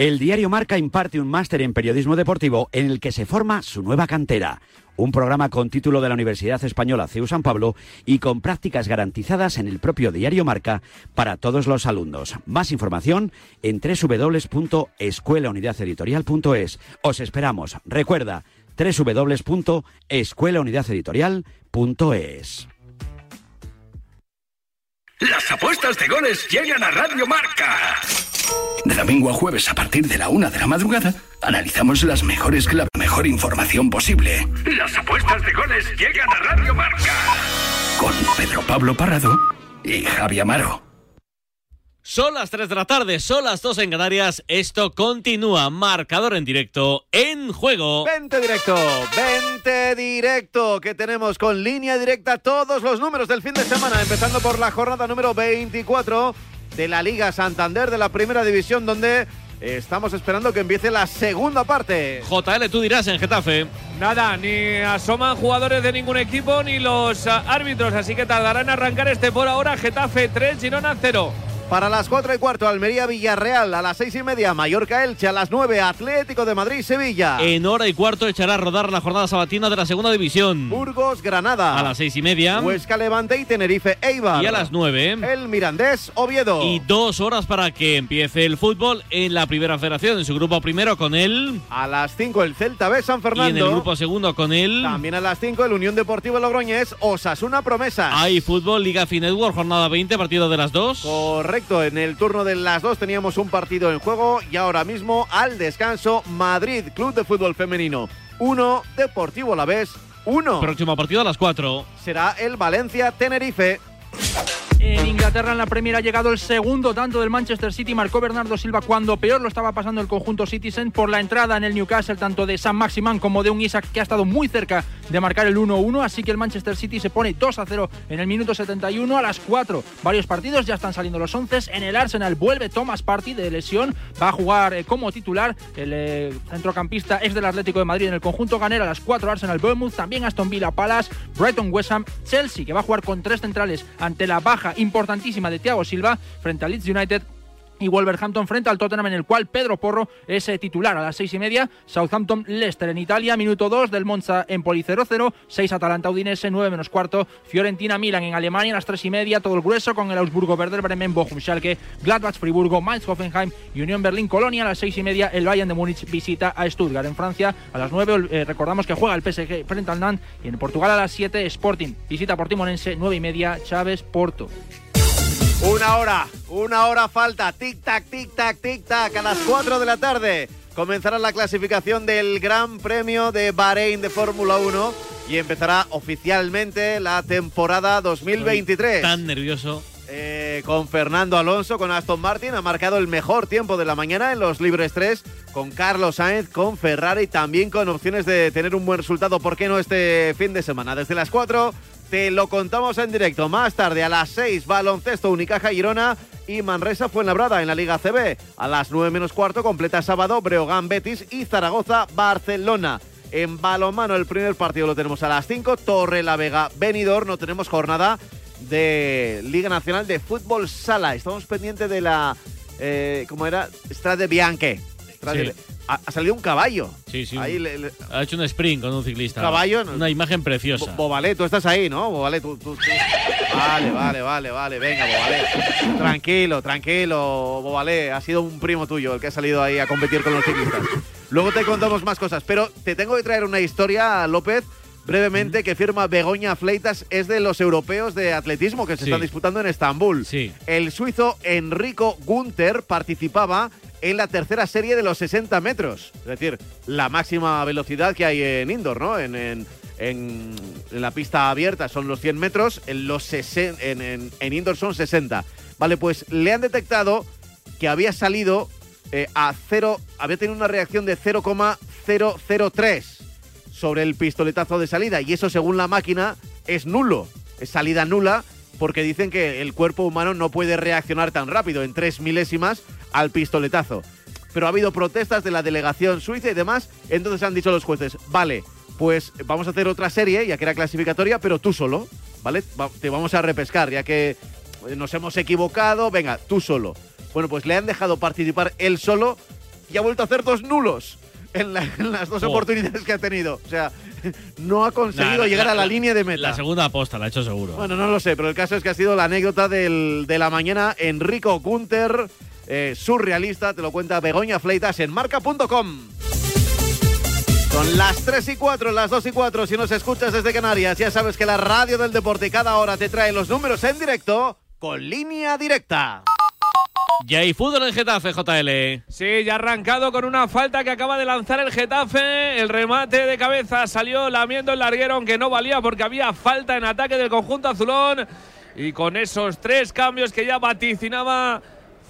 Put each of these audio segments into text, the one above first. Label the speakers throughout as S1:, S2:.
S1: El diario Marca imparte un máster en periodismo deportivo en el que se forma su nueva cantera. Un programa con título de la Universidad Española CEU San Pablo y con prácticas garantizadas en el propio diario Marca para todos los alumnos. Más información en www.escuelaunidadeditorial.es. Os esperamos. Recuerda, www.escuelaunidadeditorial.es.
S2: Las apuestas de goles llegan a Radio Marca. De domingo a jueves a partir de la una de la madrugada, analizamos las mejores claves, la mejor información posible. Las apuestas de goles llegan a Radio Marca. Con Pedro Pablo Parrado y Javi Amaro.
S3: Son las 3 de la tarde, son las 2 en Canarias. Esto continúa. Marcador en directo, en juego.
S4: Vente directo, vente directo, que tenemos con línea directa todos los números del fin de semana, empezando por la jornada número 24 de la Liga Santander de la Primera División, donde estamos esperando que empiece la segunda parte.
S3: JL, tú dirás en Getafe.
S5: Nada, ni asoman jugadores de ningún equipo ni los árbitros, así que tardarán en arrancar este por ahora. Getafe 3, Girona 0.
S4: Para las 4 y cuarto, Almería Villarreal. A las 6 y media, Mallorca Elche. A las 9, Atlético de Madrid Sevilla.
S3: En hora y cuarto echará a rodar la jornada sabatina de la segunda división.
S4: Burgos Granada.
S3: A las 6 y media.
S4: Huesca Levante y Tenerife Eibar.
S3: Y a las 9.
S4: El Mirandés Oviedo.
S3: Y dos horas para que empiece el fútbol en la primera federación, en su grupo primero con él.
S4: A las 5 el Celta B San Fernando.
S3: Y en el grupo segundo con él.
S4: También a las 5 el Unión Deportiva Logroñés. Osasuna Promesa.
S3: Hay fútbol, Liga Finetwork, jornada 20, partido de las 2.
S4: Correcto, en el turno de las dos teníamos un partido en juego y ahora mismo al descanso Madrid Club de Fútbol Femenino 1, Deportivo La Vez 1.
S3: Próximo partido a las 4.
S4: Será el Valencia Tenerife.
S6: En Inglaterra en la Premier ha llegado el segundo tanto del Manchester City. Marcó Bernardo Silva cuando peor lo estaba pasando el conjunto Citizen por la entrada en el Newcastle tanto de San Maximán como de un Isaac que ha estado muy cerca de marcar el 1-1. Así que el Manchester City se pone 2-0 en el minuto 71 a las 4. Varios partidos ya están saliendo los 11. En el Arsenal vuelve Thomas Party de lesión. Va a jugar eh, como titular el eh, centrocampista ex del Atlético de Madrid en el conjunto ganero a las 4 Arsenal Bournemouth. También Aston Villa Palace, Brighton West Ham, Chelsea que va a jugar con tres centrales ante la baja importantísima de Thiago Silva frente al Leeds United y Wolverhampton frente al Tottenham en el cual Pedro Porro es eh, titular a las seis y media. Southampton Leicester en Italia, minuto 2 del Monza Empoli 0-0, 6 Atalanta Udinese, 9 menos cuarto, Fiorentina Milan en Alemania a las tres y media, todo el grueso con el Augsburgo Werder Bremen, Bochum Schalke, Gladbach Friburgo, Mainz Hoffenheim Unión Berlín Colonia. A las seis y media, el Bayern de Múnich visita a Stuttgart. En Francia a las 9, eh, recordamos que juega el PSG frente al Nantes. Y en Portugal a las 7 Sporting visita Portimonense, 9 y media Chávez Porto.
S4: Una hora, una hora falta. Tic-tac, tic-tac, tic-tac. A las 4 de la tarde comenzará la clasificación del Gran Premio de Bahrein de Fórmula 1 y empezará oficialmente la temporada 2023.
S3: Tan nervioso.
S4: Eh, con Fernando Alonso, con Aston Martin, ha marcado el mejor tiempo de la mañana en los libres 3, con Carlos Sainz, con Ferrari, también con opciones de tener un buen resultado, ¿por qué no este fin de semana? Desde las 4 te lo contamos en directo. Más tarde, a las 6, baloncesto Unicaja Girona y Manresa Fuenlabrada en la Liga CB. A las 9 menos cuarto, completa sábado, Breogán Betis y Zaragoza Barcelona. En balonmano, el primer partido lo tenemos a las 5, Torre la Vega Benidorm. No tenemos jornada de Liga Nacional de Fútbol Sala. Estamos pendientes de la. Eh, ¿Cómo era? Strade Bianche. Strade-
S3: Sí.
S4: Ha, ha salido un caballo.
S3: Sí, sí.
S4: Ahí le- le-
S3: Ha hecho un sprint con un ciclista.
S4: Caballo,
S3: Una imagen preciosa.
S4: Bo- Bobalé, tú estás ahí, ¿no? Bobalé, tú, tú- tú- Vale, vale, vale, vale. Venga, Bobalé. Tranquilo, tranquilo, Bobalé. Ha sido un primo tuyo el que ha salido ahí a competir con los ciclistas. Luego te contamos más cosas, pero te tengo que traer una historia, López, brevemente, que firma Begoña Fleitas. Es de los europeos de atletismo que se
S3: Sí.
S4: están disputando en Estambul.
S3: Sí.
S4: El suizo Enrico Gunther participaba en la tercera serie de los 60 metros. Es decir, la máxima velocidad que hay en indoor, ¿no? En, en- en- la pista abierta son los 100 metros, en, los sesen- en, en- en indoor son 60. Vale, pues le han detectado que había salido eh, a cero, había tenido una reacción de 0,003 sobre el pistoletazo de salida y eso según la máquina es nulo, es salida nula porque dicen que el cuerpo humano no puede reaccionar tan rápido en tres milésimas al pistoletazo. Pero ha habido protestas de la delegación suiza y demás, entonces han dicho los jueces, vale, pues vamos a hacer otra serie, ya que era clasificatoria, pero tú solo, ¿vale? Va- te vamos a repescar, ya que eh, nos hemos equivocado, venga, tú solo. Bueno, pues le han dejado participar él solo y ha vuelto a hacer dos nulos en, la- en las dos
S3: Oh.
S4: oportunidades que ha tenido. O sea, no ha conseguido
S3: Nah,
S4: llegar a la, línea de meta.
S3: La segunda aposta la ha hecho seguro.
S4: Bueno, no lo sé, pero el caso es que ha sido la anécdota del- de la mañana. Enrico Gunter, eh, surrealista, te lo cuenta Begoña Fleitas en marca.com. Son las 3 y 4, las 2 y 4. Si nos escuchas desde Canarias, ya sabes que la radio del deporte cada hora te trae los números en directo con línea directa.
S3: Ya hay fútbol en Getafe, JL.
S5: Sí, ya ha arrancado con una falta que acaba de lanzar el Getafe. El remate de cabeza salió lamiendo el larguero, aunque no valía porque había falta en ataque del conjunto azulón. Y con esos tres cambios que ya vaticinaba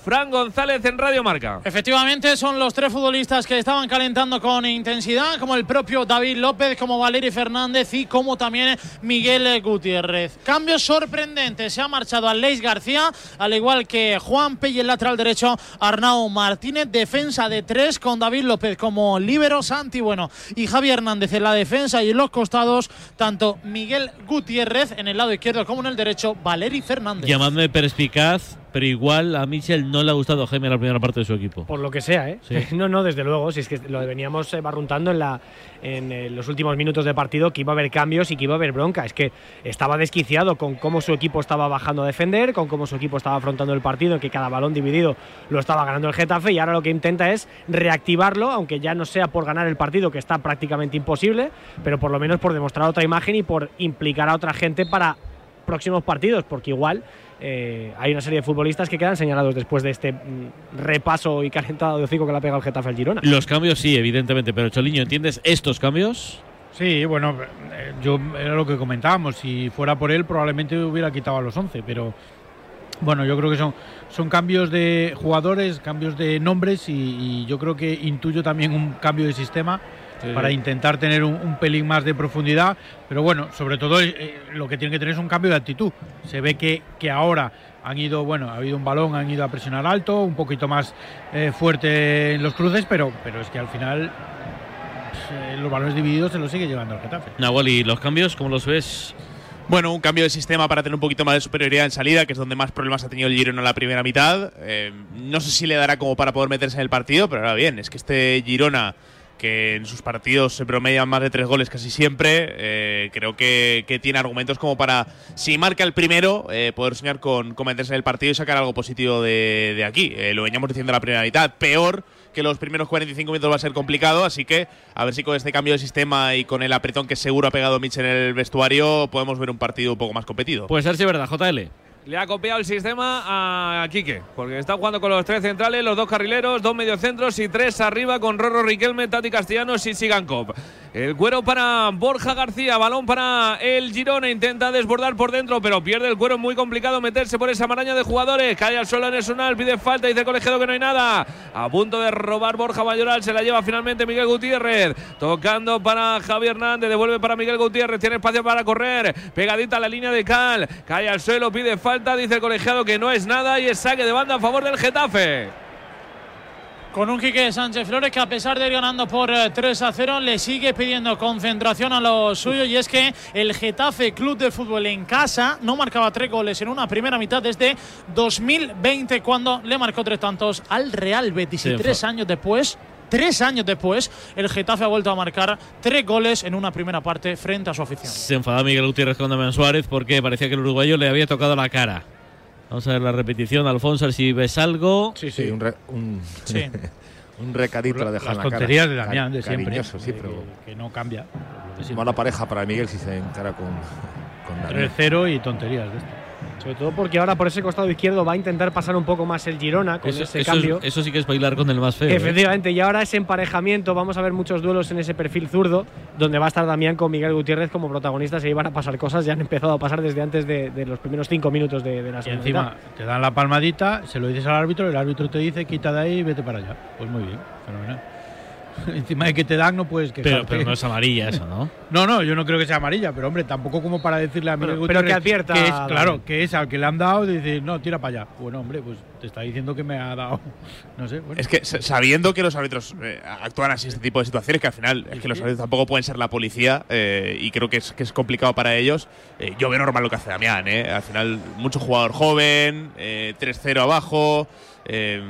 S5: Fran González en Radio Marca.
S7: Efectivamente, son los tres futbolistas que estaban calentando con intensidad, como el propio David López, como Valeri Fernández y como también Miguel Gutiérrez. Cambio sorprendente, se ha marchado Aleix García, al igual que Juan P. y el lateral derecho Arnau Martínez. Defensa de tres con David López como líbero, Santi Bueno y Javi Hernández en la defensa y en los costados, tanto Miguel Gutiérrez en el lado izquierdo como en el derecho, Valeri Fernández.
S3: Llamadme perspicaz, pero igual a Michel no le ha gustado Jaime la primera parte de su equipo.
S8: Por lo que sea, ¿eh?
S3: Sí.
S8: No, no, desde luego. Si es que lo veníamos eh, barruntando en, la, en eh, los últimos minutos de partido, que iba a haber cambios y que iba a haber bronca. Es que estaba desquiciado con cómo su equipo estaba bajando a defender, con cómo su equipo estaba afrontando el partido, que cada balón dividido lo estaba ganando el Getafe. Y ahora lo que intenta es reactivarlo, aunque ya no sea por ganar el partido, que está prácticamente imposible, pero por lo menos por demostrar otra imagen y por implicar a otra gente para próximos partidos, porque igual eh, hay una serie de futbolistas que quedan señalados después de este mm, repaso y calentado de hocico que le ha pegado el Getafe al Girona.
S3: Los cambios sí, evidentemente, pero Choliño, ¿entiendes estos cambios?
S6: Sí, bueno, eh, yo era lo que comentábamos. Si fuera por él, probablemente hubiera quitado a los 11, pero bueno, yo creo que son, son cambios de jugadores, cambios de nombres y, y yo creo que intuyo también un cambio de sistema para intentar tener un, un pelín más de profundidad. Pero bueno, sobre todo eh, lo que tiene que tener es un cambio de actitud. Se ve que, que ahora han ido, bueno, ha habido un balón, han ido a presionar alto, un poquito más eh, fuerte en los cruces, pero, pero es que al final eh, los balones divididos se los sigue llevando el Getafe.
S3: Nahuel, ¿y los cambios cómo los ves?
S9: Bueno, un cambio de sistema para tener un poquito más de superioridad en salida, que es donde más problemas ha tenido el Girona en la primera mitad. Eh, no sé si le dará como para poder meterse en el partido, pero ahora bien, es que este Girona, que en sus partidos se promedian más de tres goles casi siempre, eh, creo que, que tiene argumentos como para, si marca el primero, eh, poder soñar con, con meterse en el partido y sacar algo positivo de, de aquí. Eh, lo veníamos diciendo en la primera mitad, peor que los primeros 45 minutos va a ser complicado, así que a ver si con este cambio de sistema y con el apretón que seguro ha pegado Mitch en el vestuario podemos ver un partido un poco más competido.
S3: Puede ser es verdad, JL.
S5: Le ha copiado el sistema a Quique, porque está jugando con los tres centrales, los dos carrileros, dos mediocentros y tres arriba con Rorro Riquelme, Tati Castellanos y Sigankov. El cuero para Borja García, balón para el Girona, intenta desbordar por dentro, pero pierde el cuero, muy complicado meterse por esa maraña de jugadores. Cae al suelo en el Sunal, pide falta, dice el colegiado que no hay nada. A punto de robar Borja Mayoral, se la lleva finalmente Miguel Gutiérrez. Tocando para Javi Hernández, devuelve para Miguel Gutiérrez, tiene espacio para correr. Pegadita a la línea de Cal, cae al suelo, pide falta, dice el colegiado que no es nada y es saque de banda a favor del Getafe.
S7: Con un Quique Sánchez Flores que a pesar de ir ganando por eh, 3 a 0 le sigue pidiendo concentración a lo suyo y es que el Getafe Club de Fútbol en casa no marcaba tres goles en una primera mitad desde 2020 cuando le marcó tres tantos al Real Betis
S3: Sí,
S7: y tres años después Tres años después, el Getafe ha vuelto a marcar tres goles en una primera parte frente a su afición.
S3: Se enfadaba Miguel Gutiérrez con Damián Suárez porque parecía que el uruguayo le había tocado la cara. Vamos a ver la repetición, Alfonso, si ves algo.
S10: Sí, sí, un, re- un,
S7: Sí.
S10: un recadito la deja
S6: Las
S10: en la cara.
S6: tonterías de
S10: Cari-
S6: Damián, de siempre.
S10: cariñoso, sí,
S6: que-
S10: pero
S6: que, no cambia.
S10: mala pareja para Miguel si se encara con, con Damián.
S6: 3-0 y tonterías de esto.
S8: Sobre todo porque ahora por ese costado izquierdo va a intentar pasar un poco más el Girona con
S3: Eso,
S8: ese
S3: eso
S8: cambio.
S3: es- eso sí que es bailar con el más feo. ¿eh?
S8: Efectivamente, y ahora ese emparejamiento, vamos a ver muchos duelos en ese perfil zurdo, donde va a estar Damián con Miguel Gutiérrez como protagonistas y van a pasar cosas, ya han empezado a pasar desde antes de, de los primeros cinco minutos de, de la
S6: Y
S8: segunda
S6: encima
S8: mitad.
S6: te dan la palmadita, se lo dices al árbitro, el árbitro te dice quita de ahí y vete para allá. Pues muy bien, fenomenal. Encima de que te dan, no puedes
S3: Pero,
S6: quejarte.
S3: pero no es amarilla eso, ¿no?
S6: No, no, yo no creo que sea amarilla, pero hombre, tampoco como para decirle a Miguel
S8: pero
S6: Gutiérrez
S8: que advierta,
S6: es,
S8: Dani.
S6: claro, que es al que le han dado, dice, no, tira para allá. Bueno, hombre, pues te está diciendo que me ha dado, no sé. Bueno.
S9: Es que sa- sabiendo que los árbitros eh, actúan así en este tipo de situaciones, que al final es que los árbitros tampoco pueden ser la policía eh, y creo que es, que es complicado para ellos, eh, yo veo normal lo que hace Damián. eh. Al final, mucho jugador joven, eh, 3-0 abajo. Eh,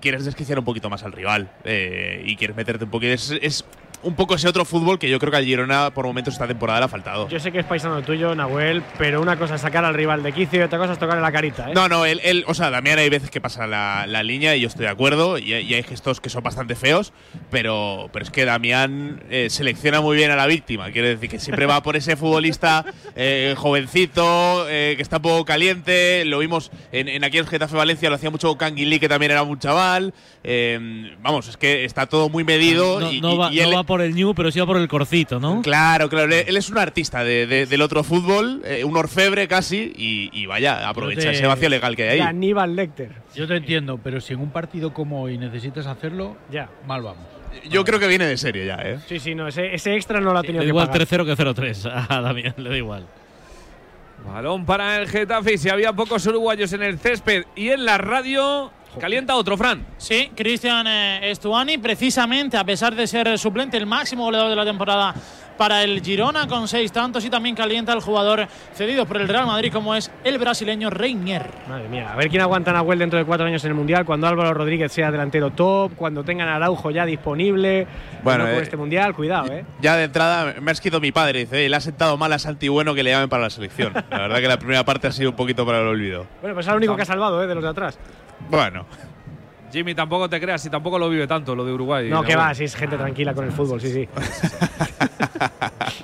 S9: quieres desquiciar un poquito más al rival eh, y quieres meterte un poquito. Es, un poco ese otro fútbol que yo creo que al Girona por momentos esta temporada le ha faltado.
S8: Yo sé que es paisano tuyo, Nahuel, pero una cosa es sacar al rival de quicio y otra cosa es tocarle la carita, ¿eh?
S9: No, no, él, él- o sea, Damián hay veces que pasa la, la línea y yo estoy de acuerdo y, hay- y hay gestos que son bastante feos, pero, pero es que Damián eh, selecciona muy bien a la víctima. Quiere decir que siempre va por ese futbolista eh, jovencito, eh, que está un poco caliente. Lo vimos en, en aquellos Getafe Valencia, lo hacía mucho Canguilí, que también era un chaval. Eh, vamos, es que está todo muy medido.
S3: No,
S9: y,
S3: no
S9: y-
S3: va,
S9: y él-
S3: no va por el New, pero sí va por el corcito, ¿no?
S9: Claro, claro. Él es un artista de- de- del otro fútbol, eh, un orfebre casi, y, y vaya, aprovecha
S6: te-
S9: ese vacío legal que hay ahí.
S8: Aníbal Lecter.
S6: Yo te entiendo, pero si en un partido como hoy necesitas hacerlo,
S8: Ya.
S6: mal vamos.
S9: Yo creo que viene de serie ya, ¿eh?
S8: Sí, sí, no, ese, ese extra no lo ha tenido que
S3: igual
S8: pagar.
S3: 3-0 que 0-3 a Damián, le da igual.
S5: Balón para el Getafe y si había pocos uruguayos en el césped y en la radio, calienta otro, Fran.
S7: Sí, Cristian eh, Estuani, precisamente a pesar de ser suplente, el máximo goleador de la temporada para el Girona con seis tantos y también calienta el jugador cedido por el Real Madrid como es el brasileño Reinier.
S8: Madre mía, a ver quién aguanta a Nahuel dentro de cuatro años en el Mundial, cuando Álvaro Rodríguez sea delantero top, cuando tengan a Araujo ya disponible.
S9: Bueno, eh,
S8: este Mundial, cuidado, ¿eh?
S9: Ya de entrada me ha escrito mi padre, dice, "Eh, le ha sentado mal a Santi Bueno que le llamen para la selección. La verdad que la primera parte ha sido un poquito para el olvido.
S8: Bueno, pues es el único que ha salvado, ¿eh? De los de atrás.
S9: Bueno,
S5: Jimmy, tampoco te creas y tampoco lo vive tanto lo de Uruguay.
S8: No, que va, si es gente tranquila con el fútbol, sí, sí.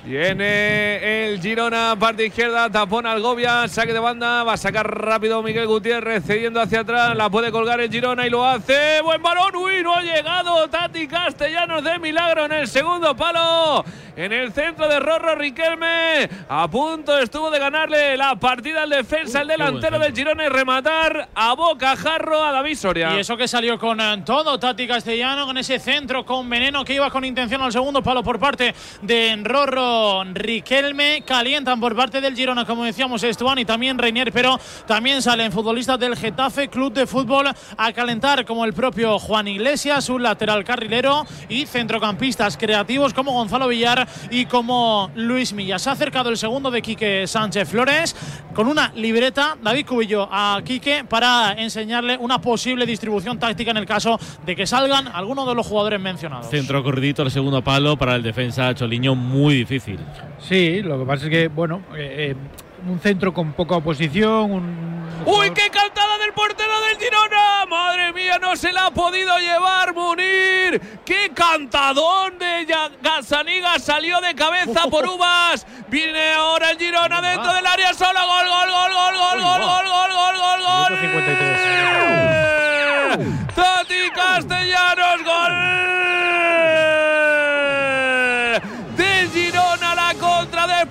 S5: Viene el Girona, parte izquierda, tapón Algovia, saque de banda, va a sacar rápido Miguel Gutiérrez, cediendo hacia atrás, la puede colgar el Girona y lo hace. Buen balón, uy, no ha llegado Tati Castellanos de milagro en el segundo palo, en el centro de Rorro Riquelme, a punto estuvo de ganarle la partida al defensa, el delantero del Girona y rematar a bocajarro a David Soria.
S7: Y eso que salió con eh, todo Tati Castellano, con ese centro con veneno que iba con intención al segundo palo por parte de Rorro Riquelme. Calientan por parte del Girona, como decíamos, Estuán y también Reinier, pero también salen futbolistas del Getafe Club de Fútbol a calentar, como el propio Juan Iglesias, un lateral carrilero y centrocampistas creativos como Gonzalo Villar y como Luis Milla. Se ha acercado el segundo de Quique Sánchez Flores con una libreta, David Cubillo, a Quique para enseñarle una posible distribución táctica en el caso de que salgan algunos de los jugadores mencionados.
S3: Centro corridito al segundo palo para el defensa Choliño, muy difícil.
S6: Sí, lo que pasa es que, bueno, eh, eh, un centro con poca oposición, un.
S5: ¡Uy, qué cantada del portero del Girona! ¡Madre mía, no se la ha podido llevar Munir! ¡Qué cantadón de Gazzaniga! Salió de cabeza por Uvas. Viene ahora el Girona dentro del área solo. ¡Gol, gol, gol, gol, gol, gol, gol, gol, gol, gol, gol!
S8: Minuto 53.
S5: ¡Tati Castellanos, gol!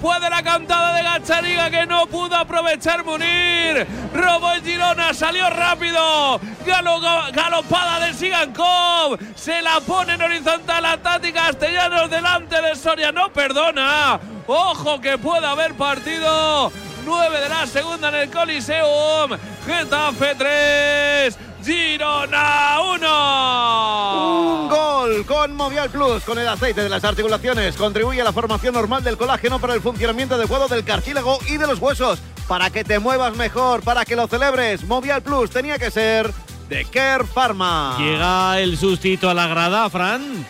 S5: Después de la cantada de Gachariga que no pudo aprovechar Munir. Robó el Girona, salió rápido. Galo- galopada del Sigankov. Se la pone en horizontal a Tati Castellanos delante de Soria. No perdona. Ojo que puede haber partido. 9 de la segunda en el Coliseum. Getafe 3. Girona 1.
S4: Un gol con Movial Plus, con el aceite de las articulaciones. Contribuye a la formación normal del colágeno para el funcionamiento adecuado del cartílago y de los huesos. Para que te muevas mejor, para que lo celebres. Movial Plus tenía que ser de Care Pharma.
S3: Llega el sustito a la grada, Fran.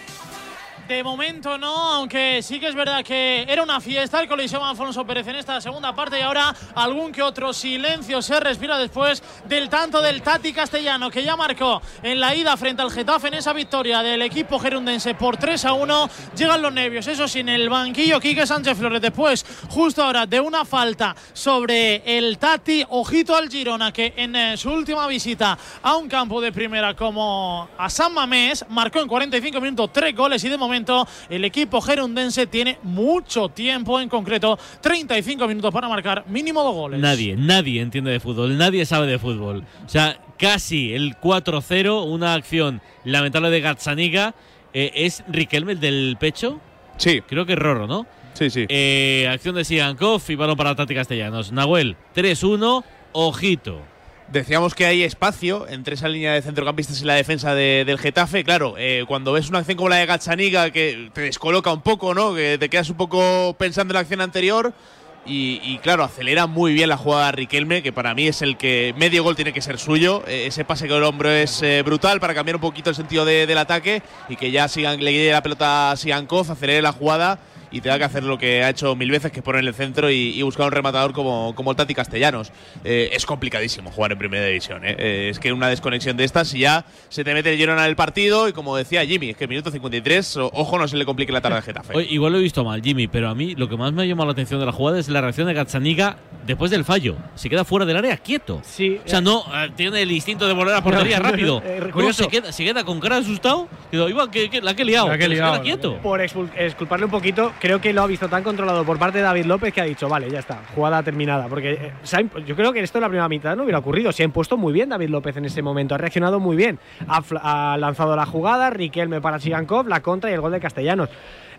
S7: De momento no, aunque sí que es verdad que era una fiesta el Coliseo Alfonso Pérez en esta segunda parte y ahora algún que otro silencio se respira después del tanto del Tati Castellano que ya marcó en la ida frente al Getafe en esa victoria del equipo gerundense por 3 a 1. Llegan los nervios, eso sin el banquillo Quique Sánchez Flores después, justo ahora de una falta sobre el Tati, ojito al Girona que en eh, su última visita a un campo de primera como a San Mamés marcó en 45 minutos tres goles y de momento el equipo gerundense tiene mucho tiempo, en concreto 35 minutos para marcar mínimo dos goles.
S3: Nadie, nadie entiende de fútbol, nadie sabe de fútbol. O sea, casi el 4-0, una acción lamentable de Gazzaniga Eh, ¿Es Riquelme el del pecho?
S9: Sí.
S3: Creo que es Rorro, ¿no?
S9: Sí, sí.
S3: Eh, acción de Sigankov y balón para Tati Castellanos. Nahuel, 3-1, ojito.
S9: Decíamos que hay espacio entre esa línea de centrocampistas y la defensa de- del Getafe. Claro, eh, cuando ves una acción como la de Gazzaniga que te descoloca un poco, ¿no? Que te quedas un poco pensando en la acción anterior. Y, claro, acelera muy bien la jugada de Riquelme, que para mí es el que medio gol tiene que ser suyo. Eh, ese pase con el hombro es eh, brutal para cambiar un poquito el sentido de- del ataque y que ya sigan, le llegue la pelota a Sigankov, acelere la jugada y tenga que hacer lo que ha hecho mil veces, que es poner en el centro y, y buscar un rematador como, como el Tati Castellanos. Eh, es complicadísimo jugar en primera división. ¿eh? Eh, es que una desconexión de estas y ya se te mete el Girona en el partido y como decía Jimmy, es que minuto 53, o- ojo, no se le complique la tarde al Getafe.
S3: Oye, igual lo he visto mal, Jimmy, pero a mí lo que más me ha llamado la atención de la jugada es la reacción de Gazzaniga después del fallo. Se queda fuera del área quieto.
S8: Sí.
S3: O sea, no eh, tiene el instinto de volver a la portería
S8: No,
S3: rápido.
S8: eh,
S3: No,
S8: curioso.
S3: se, queda, se queda con cara asustado. Digo, Iván, que, que- la que he liado.
S6: La que he
S3: pero se
S6: liado,
S3: queda quieto.
S8: Por exculparle un poquito, creo que lo ha visto tan controlado por parte de David López que ha dicho, vale, ya está, jugada terminada. Porque eh, yo creo que esto en la primera mitad no hubiera ocurrido. Se ha impuesto muy bien David López en ese momento, ha reaccionado muy bien. Ha, lanzado la jugada, Riquelme para Sigankov, la contra y el gol de Castellanos.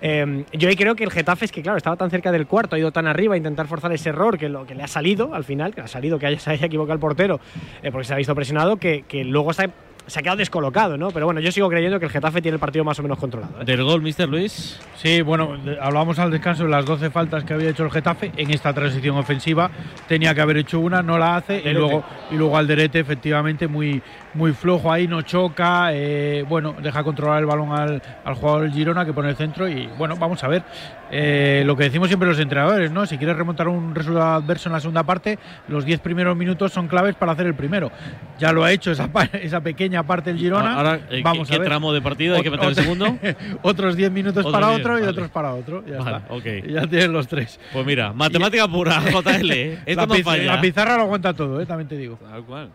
S8: Eh, yo ahí creo que el Getafe es que, claro, estaba tan cerca del cuarto, ha ido tan arriba a intentar forzar ese error que lo que le ha salido al final, que ha salido que haya, se haya equivocado el portero, eh, porque se ha visto presionado, que, que luego se ha, se ha quedado descolocado, ¿no? Pero bueno, yo sigo creyendo que el Getafe tiene el partido más o menos controlado. ¿eh?
S3: Del gol, Mr. Luis.
S6: Sí, bueno, hablábamos al descanso de las 12 faltas que había hecho el Getafe en esta transición ofensiva. Tenía que haber hecho una, no la hace. Y luego, y luego Alderete, efectivamente, muy, muy flojo ahí, no choca. eh, bueno, deja controlar el balón al, al jugador Girona que pone el centro. Y bueno, vamos a ver. eh, lo que decimos siempre los entrenadores, ¿no? Si quieres remontar un resultado adverso en la segunda parte, los 10 primeros minutos son claves para hacer el primero. Ya lo ha hecho esa, esa pequeña parte el Girona.
S3: Ahora, eh, ¿qué-
S6: vamos
S3: ¿qué,
S6: a ver.
S3: tramo de partido hay que meter el segundo?
S6: otros 10 minutos
S3: Otros
S6: para
S3: 10,
S6: otro y otros para otro. Ya
S3: Vale,
S6: está.
S3: ok.
S6: Y ya tienes los tres.
S3: Pues mira, matemática pura, JL. ¿eh? Esto
S6: la,
S3: no falla.
S6: la pizarra lo aguanta todo, ¿eh? también te digo.
S5: Tal cual.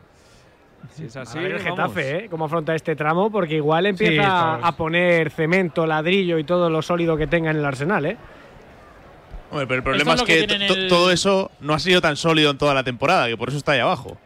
S5: Si es así,
S8: a ver el
S5: vamos.
S8: Getafe, ¿eh? Cómo afronta este tramo, porque igual empieza a poner cemento, ladrillo y todo lo sólido que tenga en el arsenal, ¿eh?
S9: Hombre, pero el problema
S7: es que el-
S9: todo eso no ha sido tan sólido en toda la temporada, que por eso está ahí abajo.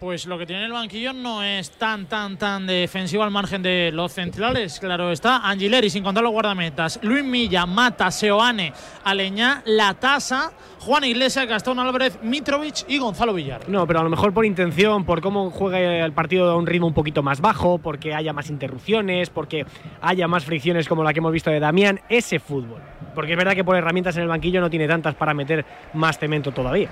S7: Pues lo que tiene el banquillo no es tan, tan, tan defensivo al margen de los centrales. Claro está. Angileri, sin contar los guardametas. Luis Milla, Mata, Seoane, Aleñá, La Tasa, Juan Iglesias, Gastón Álvarez, Mitrovic y Gonzalo Villar.
S8: No, pero a lo mejor por intención, por cómo juega el partido a un ritmo un poquito más bajo, porque haya más interrupciones, porque haya más fricciones como la que hemos visto de Damián, ese fútbol. Porque es verdad que por herramientas en el banquillo no tiene tantas para meter más cemento todavía.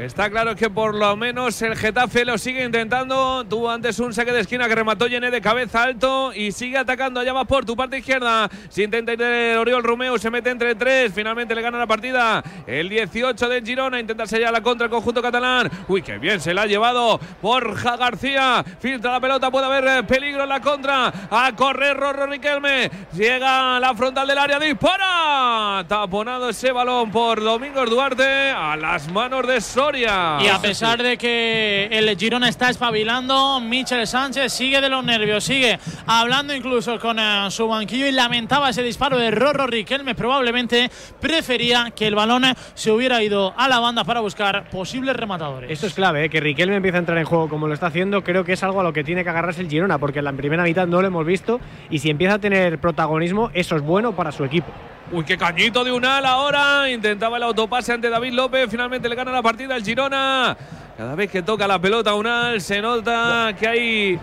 S5: Está claro que por lo menos el Getafe lo sigue intentando. Tuvo antes un saque de esquina que remató Llené de cabeza alto y sigue atacando. Allá va por tu parte izquierda. Se intenta ir el Oriol Romeo, se mete entre tres. Finalmente le gana la partida. El 18 de Girona intenta sellar la contra el conjunto catalán. Uy, qué bien se la ha llevado Borja García. Filtra la pelota, puede haber eh, peligro en la contra. A correr Rorro Riquelme. Llega a la frontal del área, dispara. Taponado ese balón por Domingos Duarte a las manos de
S7: Y a pesar de que el Girona está espabilando, Michel Sánchez sigue de los nervios, sigue hablando incluso con eh, su banquillo y lamentaba ese disparo de Rorro Riquelme. Probablemente prefería que el balón se hubiera ido a la banda para buscar posibles rematadores.
S8: Esto es clave, ¿eh? que Riquelme empiece a entrar en juego como lo está haciendo, creo que es algo a lo que tiene que agarrarse el Girona, porque en la primera mitad no lo hemos visto y si empieza a tener protagonismo, eso es bueno para su equipo.
S5: Uy, qué cañito de Unal ahora. Intentaba el autopase ante David López. Finalmente le gana la partida el Girona. Cada vez que toca la pelota Unal se nota que hay.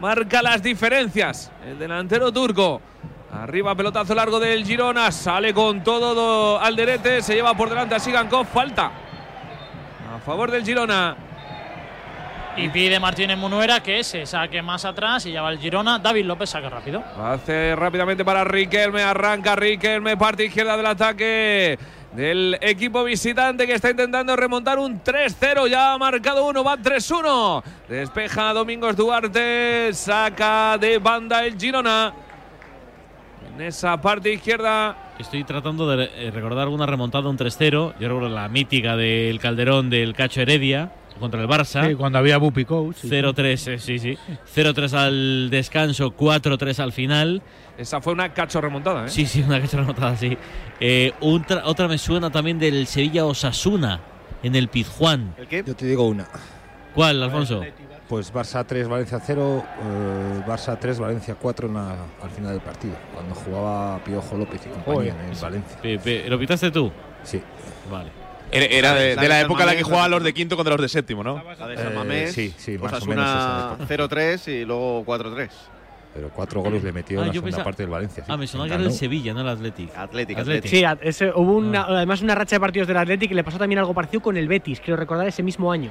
S5: Marca las diferencias. El delantero turco. Arriba, pelotazo largo del Girona. Sale con todo do- Alderete. Se lleva por delante a Sigankov. Falta. A favor del Girona.
S7: Y pide Martínez Munuera que se saque más atrás y ya va el Girona. David López saca rápido.
S5: Hace rápidamente para Riquelme, arranca Riquelme, parte izquierda del ataque del equipo visitante que está intentando remontar un 3-0, ya ha marcado uno, va 3-1. Despeja Domingos Duarte, saca de banda el Girona. En esa parte izquierda
S3: Estoy tratando de eh, recordar alguna remontada, un 3-0. Yo recuerdo la mítica del Calderón del Cacho Heredia contra el Barça.
S6: Sí, cuando había Bupi Coach. sí.
S3: 0-3, eh, sí, sí. 0-3 al descanso, 4-3 al final.
S5: Esa fue una cacho remontada, ¿eh?
S3: Sí, sí, una cacho remontada, sí. Eh, otra, otra me suena también del Sevilla Osasuna en el Pizjuán.
S4: ¿El qué?
S10: Yo te digo una.
S3: ¿Cuál, Alfonso?
S10: Pues Barça 3, Valencia 0, eh, Barça 3, Valencia 4 en la- al final del partido, cuando jugaba Piojo López y compañía en Valencia.
S3: ¿Lo pitaste tú?
S10: Sí.
S3: Vale.
S9: Era, era de,
S4: La
S9: de la época en la que jugaban los de quinto contra los de séptimo, ¿no?
S4: La de
S10: Eh,
S4: San Mamés,
S10: sí, sí, más o menos esa época.
S4: 0-3 y luego 4-3.
S10: Pero cuatro goles le metió
S3: Ah,
S10: en la segunda
S3: pensaba-
S10: parte del Valencia. sí.
S3: Ah, me sonaba que era el Sevilla, no el Athletic.
S4: Atlético,
S3: Athletic.
S8: Sí, ese- hubo una, además una racha de partidos del Athletic y le pasó también algo parecido con el Betis, creo recordar ese mismo año.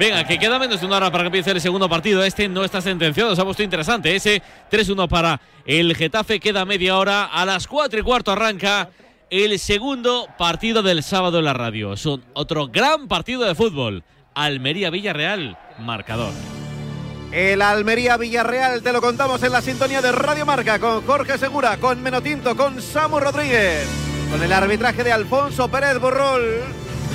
S3: Venga, que queda menos de una hora para que empiece el segundo partido. Este no está sentenciado, se ha puesto interesante. Ese 3-1 para el Getafe, queda media hora. A las 4 y cuarto arranca el segundo partido del sábado en la radio. Son otro gran partido de fútbol. Almería-Villarreal, marcador.
S4: El Almería Villarreal te lo contamos en la sintonía de Radio Marca con Jorge Segura, con Menotinto, con Samu Rodríguez, con el arbitraje de Alfonso Pérez Borrol.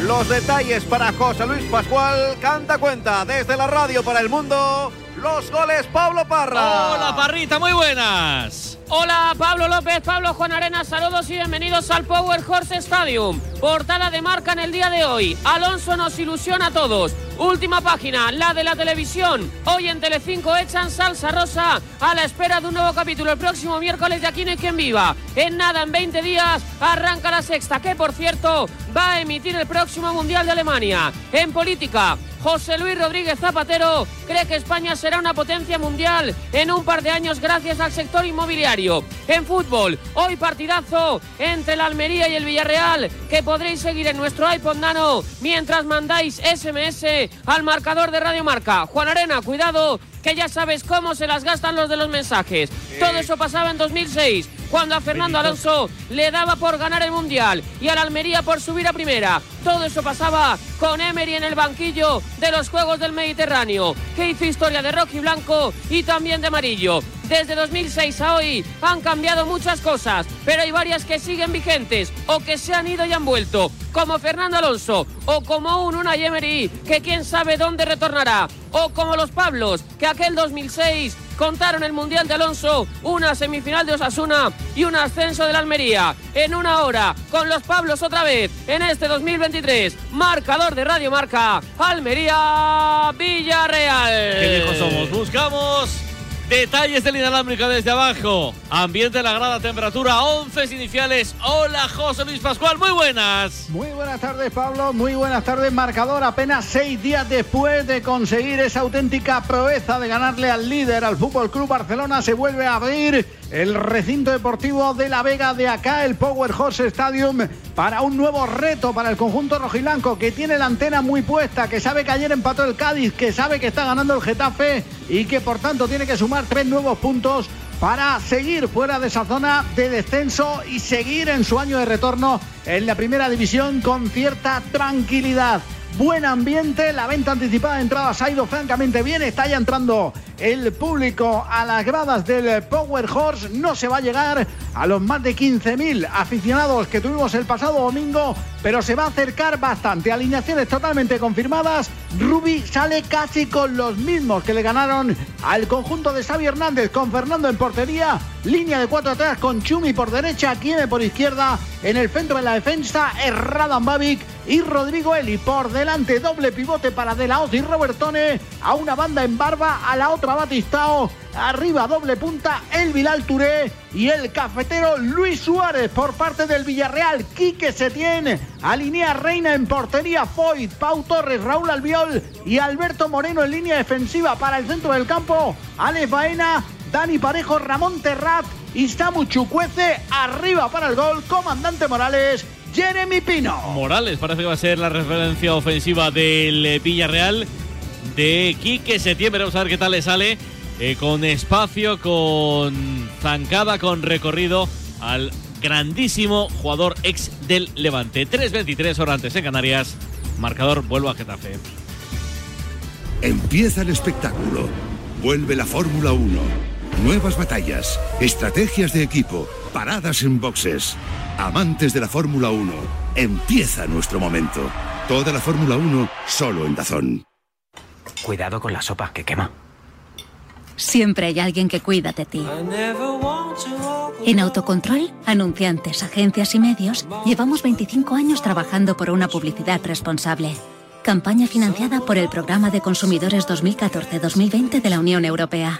S4: Los detalles para José Luis Pascual, canta cuenta desde la radio para el mundo. Los goles Pablo Parra.
S3: Hola, Parrita, muy buenas.
S11: Hola, Pablo López, Pablo Juan Arena, saludos y bienvenidos al Power Horse Stadium. Portada de marca en el día de hoy. Alonso nos ilusiona a todos. Última página, la de la televisión. Hoy en Telecinco echan salsa rosa a la espera de un nuevo capítulo el próximo miércoles de Aquí no hay quien viva. En nada, en 20 días, arranca la sexta, que por cierto va a emitir el próximo Mundial de Alemania. En política, José Luis Rodríguez Zapatero cree que España será una potencia mundial en un par de años gracias al sector inmobiliario. En fútbol, hoy partidazo entre el Almería y el Villarreal que podréis seguir en nuestro iPod Nano mientras mandáis SMS al marcador de Radio Marca. Juan Arena, cuidado que ya sabes cómo se las gastan los de los mensajes. Todo eso pasaba en 2006 cuando a Fernando Alonso le daba por ganar el Mundial y al Almería por subir a primera. Todo eso pasaba con Emery en el banquillo de los Juegos del Mediterráneo, que hizo historia de rojo y blanco y también de amarillo. Desde 2006 a hoy han cambiado muchas cosas, pero hay varias que siguen vigentes o que se han ido y han vuelto, como Fernando Alonso o como un Unai Emery que quién sabe dónde retornará, o como los Pablos que aquel 2006 contaron el Mundial de Alonso, una semifinal de Osasuna y un ascenso de la Almería. En una hora, con los Pablos otra vez, en este 2023, marcador de Radio Marca, Almería Villarreal.
S3: Qué viejos somos. Buscamos detalles del inalámbrico desde abajo. Ambiente de la grada, temperatura 11 iniciales. Hola, José Luis Pascual, muy buenas.
S12: Muy buenas tardes, Pablo. Muy buenas tardes, marcador. Apenas seis días después de conseguir esa auténtica proeza de ganarle al líder, al Fútbol Club Barcelona, se vuelve a abrir el recinto deportivo de La Vega de acá, el Power Horse Stadium, para un nuevo reto para el conjunto rojiblanco que tiene la antena muy puesta, que sabe que ayer empató el Cádiz, que sabe que está ganando el Getafe y que por tanto tiene que sumar tres nuevos puntos para seguir fuera de esa zona de descenso y seguir en su año de retorno en la primera división con cierta tranquilidad. Buen ambiente, la venta anticipada de entradas ha ido francamente bien, está ya entrando el público a las gradas del Power Horse, no se va a llegar a los más de 15.000 aficionados que tuvimos el pasado domingo, pero se va a acercar bastante. Alineaciones totalmente confirmadas, Rubi sale casi con los mismos que le ganaron al conjunto de Xavi Hernández con Fernando en portería, línea de cuatro atrás con Chumi por derecha, Kieme por izquierda, en el centro de la defensa, Erradan Babic y Rodrigo Eli. Por delante, doble pivote para De La y Robertone, a una banda en barba, a la otra Batistao, arriba doble punta el Bilal Touré y el cafetero Luis Suárez por parte del Villarreal, Quique Setién, alinea Reina en portería, Foyt, Pau Torres, Raúl Albiol y Alberto Moreno en línea defensiva para el centro del campo, Alex Baena, Dani Parejo, Ramón Terrat y Samu Chucuece, arriba para el gol, comandante Morales, Jeremy Pino.
S3: Morales parece que va a ser la referencia ofensiva del Villarreal de Quique Setién. Veremos a ver qué tal le sale. Eh, con espacio, con zancada, con recorrido al grandísimo jugador ex del Levante. 3.23 horas antes en Canarias. Marcador, vuelvo a Getafe.
S13: Empieza el espectáculo. Vuelve la Fórmula 1. Nuevas batallas, estrategias de equipo, paradas en boxes. Amantes de la Fórmula 1, empieza nuestro momento. Toda la Fórmula 1 solo en Dazón.
S14: Cuidado con la sopa que quema.
S15: Siempre hay alguien que cuida de ti. En Autocontrol, anunciantes, agencias y medios, llevamos 25 años trabajando por una publicidad responsable. Campaña financiada por el Programa de Consumidores 2014-2020 de la Unión Europea.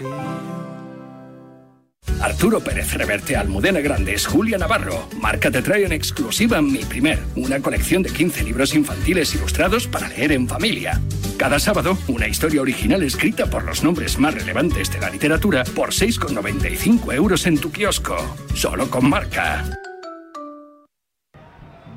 S2: Arturo Pérez Reverte, Almudena Grandes, Julia Navarro. Marca te trae en exclusiva Mi Primer, una colección de 15 libros infantiles ilustrados para leer en familia. Cada sábado, una historia original escrita por los nombres más relevantes de la literatura por 6,95 euros en tu kiosco. Solo con Marca.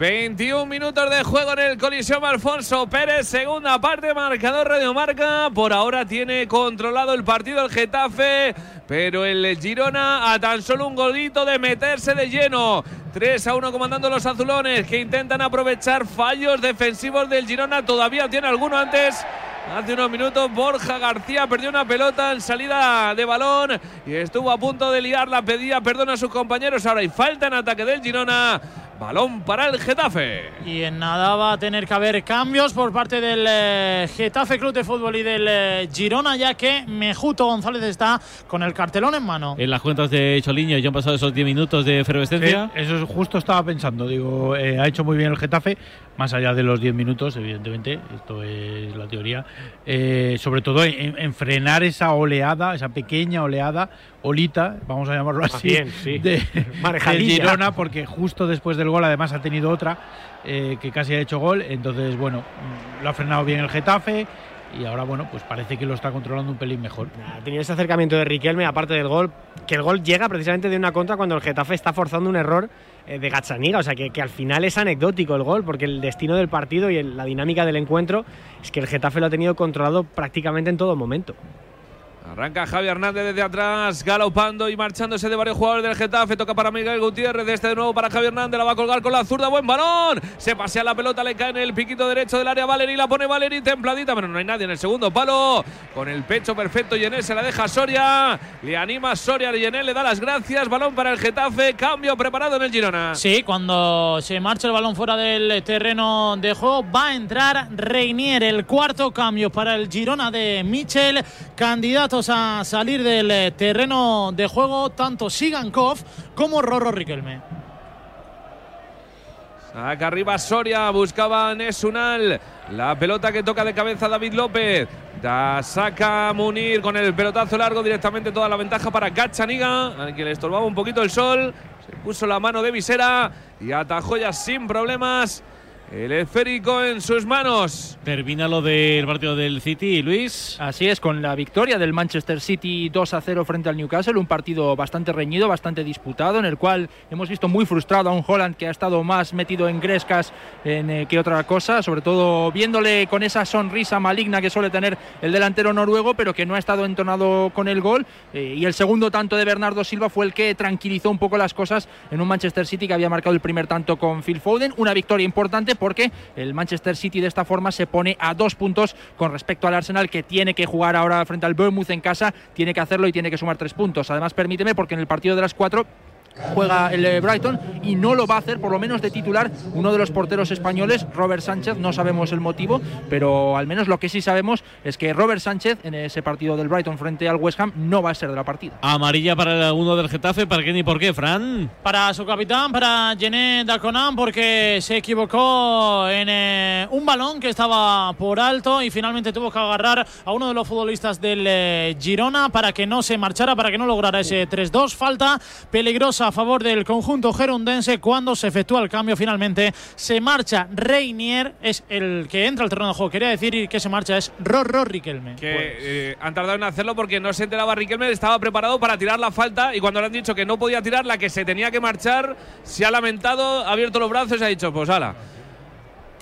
S5: 21 minutos de juego en el colisión Alfonso Pérez, segunda parte, marcador Radio Marca. Por ahora tiene controlado el partido el Getafe, pero el Girona a tan solo un golito de meterse de lleno. 3 a 1 comandando los azulones que intentan aprovechar fallos defensivos del Girona. Todavía tiene alguno antes. Hace unos minutos Borja García perdió una pelota en salida de balón y estuvo a punto de liarla, pedía perdón a sus compañeros. Ahora hay falta en ataque del Girona. Balón para el Getafe.
S7: Y en nada va a tener que haber cambios por parte del eh, Getafe Club de Fútbol y del eh, Girona, ya que Mejuto González está con el cartelón en mano.
S3: En las cuentas de Choliño ya han pasado esos 10 minutos de efervescencia.
S6: Eh, eso es justo estaba pensando. Digo, eh, ha hecho muy bien el Getafe, más allá de los 10 minutos, evidentemente. Esto es la teoría. Eh, sobre todo en, en frenar esa oleada, esa pequeña oleada, olita, vamos a llamarlo así,
S8: bien, sí.
S6: de, del. Girona, porque justo después del gol además ha tenido otra eh, que casi ha hecho gol. Entonces, bueno, lo ha frenado bien el Getafe. Y ahora, bueno, pues parece que lo está controlando un pelín mejor.
S8: Ha tenido ese acercamiento de Riquelme, aparte del gol, que el gol llega precisamente de una contra cuando el Getafe está forzando un error de Gazzaniga. O sea, que, que al final es anecdótico el gol, porque el destino del partido y el- la dinámica del encuentro es que el Getafe lo ha tenido controlado prácticamente en todo momento.
S5: Arranca Javi Hernández desde atrás, galopando y marchándose de varios jugadores del Getafe. Toca para Miguel Gutiérrez, este de nuevo para Javi Hernández. La va a colgar con la zurda, buen balón. Se pasea la pelota, le cae en el piquito derecho del área Valeri. La pone Valeri templadita, pero no hay nadie en el segundo palo. Con el pecho perfecto, Yenel se la deja Soria. Le anima a Soria, Yenel le da las gracias. Balón para el Getafe, cambio preparado en el Girona.
S7: Sí, cuando se marcha el balón fuera del terreno de juego, va a entrar Reinier, el cuarto cambio para el Girona de Michel. Candidatos a salir del eh, terreno de juego, tanto Sigankov como Rorro Riquelme.
S5: Acá arriba Soria, buscaba Nesunal. La pelota que toca de cabeza David López. Da, saca Munir con el pelotazo largo directamente toda la ventaja para Gachaniga, al que le estorbaba un poquito el sol. Se puso la mano de visera y atajó ya sin problemas el esférico en sus manos.
S3: Termina lo del partido del City, Luis.
S6: Así es, con la victoria del Manchester City 2 a 0 frente al Newcastle, un partido bastante reñido, bastante disputado, en el cual hemos visto muy frustrado a un Holland que ha estado más metido en grescas en, eh, que otra cosa, sobre todo viéndole con esa sonrisa maligna que suele tener el delantero noruego, pero que no ha estado entonado con el gol. Eh, y el segundo tanto de Bernardo Silva fue el que tranquilizó un poco las cosas en un Manchester City que había marcado el primer tanto con Phil Foden. Una victoria importante porque el Manchester City de esta forma se pone a dos puntos con respecto al Arsenal que tiene que jugar ahora frente al Bournemouth en casa, tiene que hacerlo y tiene que sumar tres puntos. Además, permíteme, porque en el partido de las cuatro juega el eh, Brighton y no lo va a hacer por lo menos de titular uno de los porteros españoles Robert Sánchez no sabemos el motivo pero al menos lo que sí sabemos es que Robert Sánchez en ese partido del Brighton frente al West Ham no va a ser de la partida
S3: Amarilla para uno del Getafe, ¿para qué ni por qué, Fran?
S7: Para su capitán, para Gené Daconan, porque se equivocó en eh, un balón que estaba por alto y finalmente tuvo que agarrar a uno de los futbolistas del eh, Girona para que no se marchara, para que no lograra ese 3-2. Falta peligrosa a favor del conjunto gerundense cuando se efectúa el cambio. Finalmente se marcha Reinier, es el que entra al terreno de juego. Quería decir que se marcha es Rorro Riquelme.
S5: Que eh, han tardado en hacerlo porque no se enteraba Riquelme, estaba preparado para tirar la falta y cuando le han dicho que no podía tirar, la que se tenía que marchar, se ha lamentado, ha abierto los brazos y ha dicho, pues ala.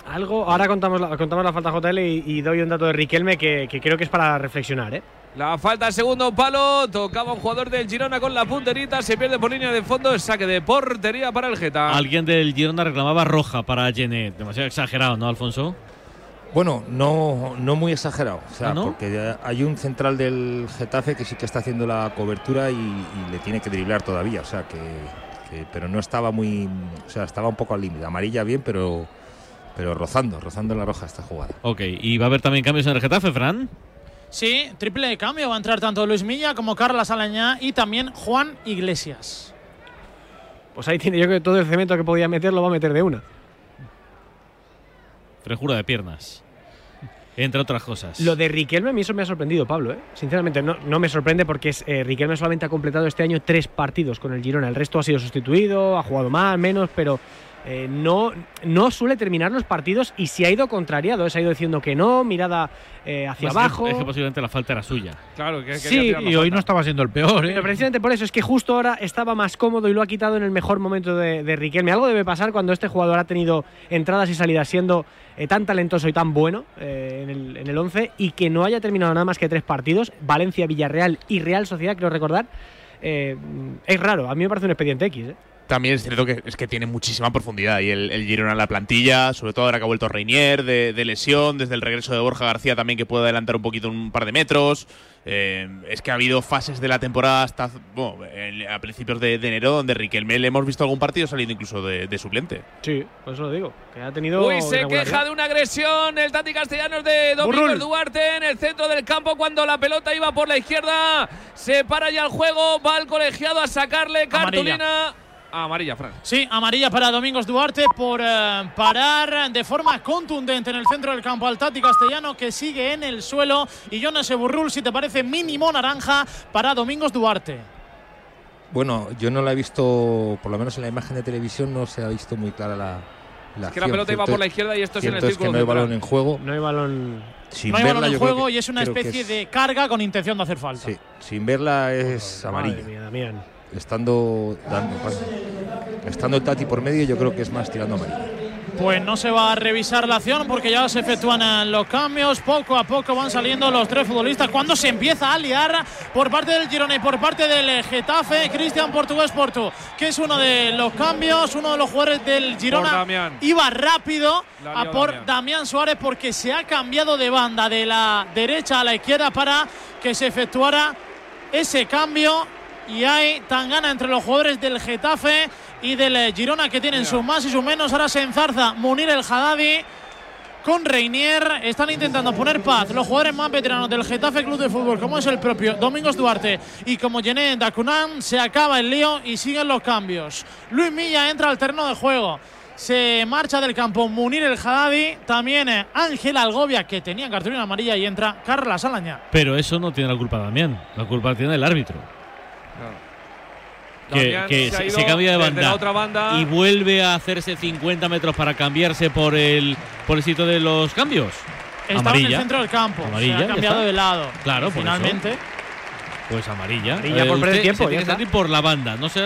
S8: Algo, ahora contamos la, contamos la falta JL y, y doy un dato de Riquelme que, que creo que es para reflexionar. ¿eh?
S5: La falta segundo palo, tocaba un jugador del Girona con la punterita, se pierde por línea de fondo, saque de portería para el Geta.
S3: Alguien del Girona reclamaba roja para Genet. Demasiado exagerado, ¿no, Alfonso?
S10: Bueno, no, no muy exagerado, o sea,
S3: ¿Ah, no?
S10: porque hay un central del Getafe que sí que está haciendo la cobertura y, y le tiene que driblar todavía, o sea, que, que- pero no estaba muy, o sea, estaba un poco al límite, amarilla bien, pero, pero rozando, rozando la roja esta jugada.
S3: Ok, ¿y va a haber también cambios en el Getafe, Fran?
S7: Sí, triple cambio. Va a entrar tanto Luis Milla como Carlas Alañá y también Juan Iglesias.
S8: Pues ahí tiene yo que todo el cemento que podía meter lo va a meter de una.
S3: Frejura de piernas. entre otras cosas.
S8: Lo de Riquelme a mí eso me ha sorprendido, Pablo. ¿eh? Sinceramente, no, no me sorprende porque es, eh, Riquelme solamente ha completado este año tres partidos con el Girona. El resto ha sido sustituido, ha jugado más, menos, pero eh, no, no suele terminar los partidos y se ha ido contrariado. ¿eh? Se ha ido diciendo que no, mirada eh, hacia
S3: que-
S8: abajo.
S3: Es que posiblemente la falta era suya.
S5: Claro, que
S6: Sí, y hoy no estaba siendo el peor. ¿eh?
S8: Pero precisamente por eso es que justo ahora estaba más cómodo y lo ha quitado en el mejor momento de, de Riquelme. Algo debe pasar cuando este jugador ha tenido entradas y salidas siendo eh, tan talentoso y tan bueno eh, en, el, en el 11 y que no haya terminado nada más que tres partidos, Valencia, Villarreal y Real Sociedad, creo recordar. eh, es raro, a mí me parece un expediente X. ¿eh?
S9: También es cierto que es que tiene muchísima profundidad y el, el Girona en la plantilla, sobre todo ahora que ha vuelto Reinier de, de lesión, desde el regreso de Borja García también que puede adelantar un poquito un par de metros. Eh, es que ha habido fases de la temporada hasta bueno, a principios de, de enero donde Riquelme le hemos visto algún partido saliendo incluso de, de suplente.
S8: Sí, por eso lo digo, que ha tenido.
S5: Uy, se queja de una agresión el Tati Castellanos de Domingos
S8: Burrul.
S5: Duarte en el centro del campo cuando la pelota iba por la izquierda. Se para ya el juego, va el colegiado a sacarle cartulina. Amarilla, Fran.
S7: Sí, amarilla para Domingos Duarte por eh, parar de forma contundente en el centro del campo al Tati Castellano que sigue en el suelo. Y Jonas Burrul, si te parece, mínimo naranja para Domingos Duarte.
S10: Bueno, yo no la he visto, por lo menos en la imagen de televisión, no se ha visto muy clara la. la
S5: Es que la pelota iba por la izquierda y esto es en el círculo
S10: que no hay balón en juego.
S8: No hay balón.
S10: Sin
S7: no hay
S10: verla,
S7: balón en juego
S10: que-
S7: y es una especie
S10: es-
S7: de carga con intención de hacer falta.
S10: Sí, sin verla es amarilla.
S8: Madre mía, Damián.
S10: Estando, dando, estando el Tati por medio, yo creo que es más tirando amarilla.
S7: Pues no se va a revisar la acción porque ya se efectúan los cambios. Poco a poco van saliendo los tres futbolistas. Cuando se empieza a liar por parte del Girona y por parte del Getafe, Cristian Portugués Portu, que es uno de los cambios, uno de los jugadores del Girona. Iba rápido a por
S5: Damián.
S7: Damián Suárez porque se ha cambiado de banda de la derecha a la izquierda para que se efectuara ese cambio. Y hay tangana entre los jugadores del Getafe y del eh, Girona que tienen sus más y sus menos. Ahora se enzarza Munir el Haddadi con Reinier. Están intentando poner paz los jugadores más veteranos del Getafe Club de Fútbol, como es el propio Domingos Duarte y como Gené Dacunan. Se acaba el lío y siguen los cambios. Luis Milla entra al terreno de juego. Se marcha del campo Munir el Haddadi. También eh, Ángel Algovia, que tenía cartulina amarilla, y entra Carla Salaña.
S3: Pero eso no tiene la culpa Damián. La culpa tiene el árbitro. Que,
S5: se
S3: cambia de banda,
S5: la otra banda.
S3: y vuelve a hacerse 50 metros para cambiarse por el por el sitio de los cambios.
S7: Estaba en el centro del campo.
S3: Amarilla,
S7: se ha cambiado de lado.
S3: Claro,
S7: Y
S3: por
S7: finalmente.
S3: Pues amarilla.
S8: Amarilla por perder tiempo,
S3: se
S8: ya
S3: tiene que
S8: está.
S3: salir por la banda. No sé.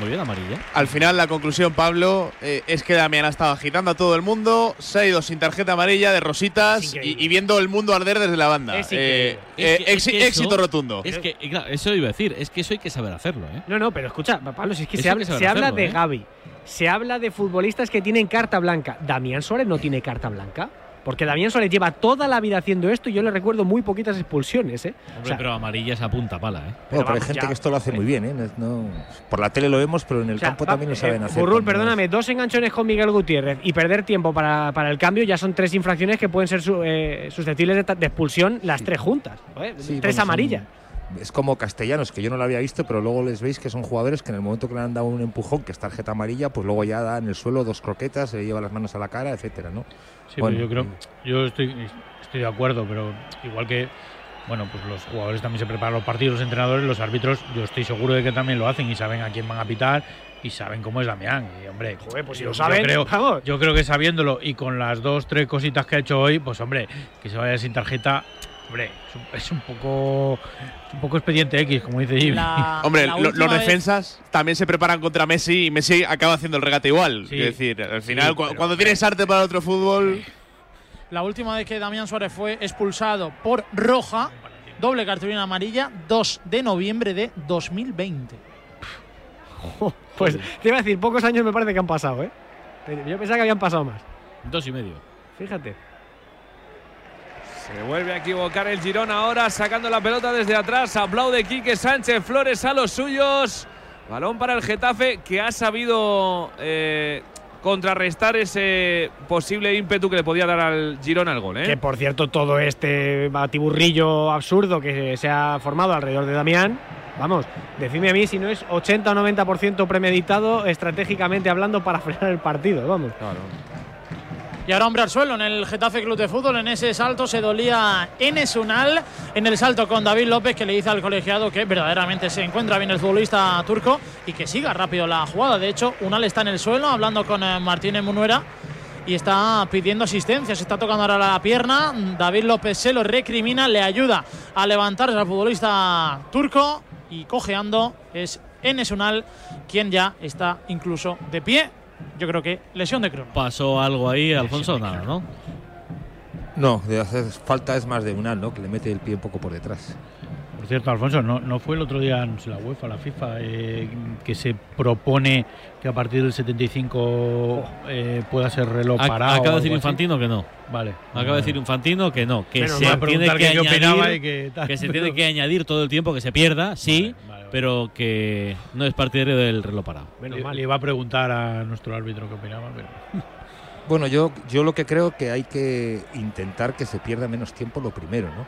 S3: Muy bien, amarilla.
S9: Al final, la conclusión, Pablo, eh, es que Damián ha estado agitando a todo el mundo, se ha ido sin tarjeta amarilla, de rositas y, y viendo el mundo arder desde la banda.
S8: Es
S9: Eh,
S8: increíble.
S9: eh,
S3: Es que- es
S9: exi-
S3: que eso-
S9: éxito rotundo.
S3: Es que, eso iba a decir. Es que eso hay que saber hacerlo, ¿eh?
S8: No, no, pero escucha, Pablo, si es que
S3: Eso
S8: se habla,
S3: que
S8: habla de
S3: ¿eh?
S8: Gaby, se habla de futbolistas que tienen carta blanca. Damián Suárez no tiene carta blanca. Porque Damián Suárez lleva toda la vida haciendo esto y yo le recuerdo muy poquitas expulsiones, ¿eh? O
S3: Hombre,
S8: sea,
S3: pero amarilla es a punta pala, ¿eh?
S10: Bueno,
S8: Pero
S10: hay gente
S8: ya.
S10: que esto lo hace muy bien, ¿eh? No- por la tele lo vemos, pero en el
S8: o sea,
S10: campo
S8: va-
S10: también lo saben
S8: eh,
S10: hacer.
S8: Burrul, perdóname, dos enganchones con Miguel Gutiérrez y perder tiempo para, para el cambio ya son tres infracciones que pueden ser su- eh, susceptibles de, expulsión las tres juntas.
S10: Sí,
S8: tres
S10: bueno, son-
S8: amarillas.
S10: Es como castellanos, que yo no lo había visto, pero luego les veis que son jugadores que en el momento que le han dado un empujón, que es tarjeta amarilla, pues luego ya da en el suelo dos croquetas, se lleva las manos a la cara, etcétera, ¿no?
S6: Sí,
S10: Bueno,
S6: pero yo creo, yo estoy, estoy de acuerdo, pero igual que, bueno, pues los jugadores también se preparan los partidos, los entrenadores, los árbitros, yo estoy seguro de que también lo hacen y saben a quién van a pitar y saben cómo es Damián. Y hombre,
S8: Joder, pues si lo saben,
S6: yo creo,
S8: vamos.
S6: yo creo que sabiéndolo y con las dos, tres cositas que ha hecho hoy, pues hombre, que se vaya sin tarjeta, hombre, es un, es un poco, es un poco expediente X, como dice Jimmy.
S7: La-
S9: Hombre,
S7: la
S9: lo-
S7: última
S9: los
S7: vez-
S9: defensas también se preparan contra Messi y Messi acaba haciendo el regate igual.
S6: Sí.
S9: Es decir, al final,
S6: Sí,
S9: cu-
S6: pero-
S9: cuando tienes arte para otro fútbol.
S7: La última vez que Damián Suárez fue expulsado por roja, doble cartulina amarilla, 2 de noviembre de 2020.
S8: Pues te iba a decir, pocos años me parece que han pasado, ¿eh? Yo pensaba que habían pasado más.
S3: Dos y medio.
S8: Fíjate.
S5: Se vuelve a equivocar el Girón ahora, sacando la pelota desde atrás. Aplaude Quique Sánchez Flores a los suyos. Balón para el Getafe, que ha sabido eh, contrarrestar ese posible ímpetu que le podía dar al Girón al gol. ¿eh?
S8: Que por cierto, todo este batiburrillo absurdo que se ha formado alrededor de Damián, vamos, decidme a mí si no es 80 o 90% premeditado estratégicamente hablando para frenar el partido, vamos.
S7: Y ahora hombre al suelo en el Getafe Club de Fútbol. En ese salto se dolía Enes Unal. En el salto con David López que le dice al colegiado que verdaderamente se encuentra bien el futbolista turco y que siga rápido la jugada. De hecho, Unal está en el suelo hablando con eh, Martínez Munuera y está pidiendo asistencia. Se está tocando ahora la pierna. David López se lo recrimina, le ayuda a levantarse al futbolista turco y cojeando es Enes Unal quien ya está incluso de pie. Yo creo que lesión de crono.
S3: Pasó algo ahí, Alfonso, nada, ¿no?
S10: No, de hacer falta es más de Unal, ¿no? Que le mete el pie un poco por detrás.
S6: Por cierto, Alfonso, ¿no, no fue el otro día no sé, la UEFA, la FIFA, eh, que se propone que a partir del 75 eh, pueda ser reloj parado?
S3: Acaba de decir? Infantino que no.
S6: Vale.
S3: Acaba de decir Infantino que no, que se tiene que añadir,
S6: y que
S3: se tiene que añadir todo el tiempo que se pierda, sí, pero que no es partidario del reloj parado.
S6: Le, le iba a preguntar a nuestro árbitro qué opinaba, pero.
S10: Bueno, yo, yo lo que creo que hay que intentar que se pierda menos tiempo lo primero, ¿no?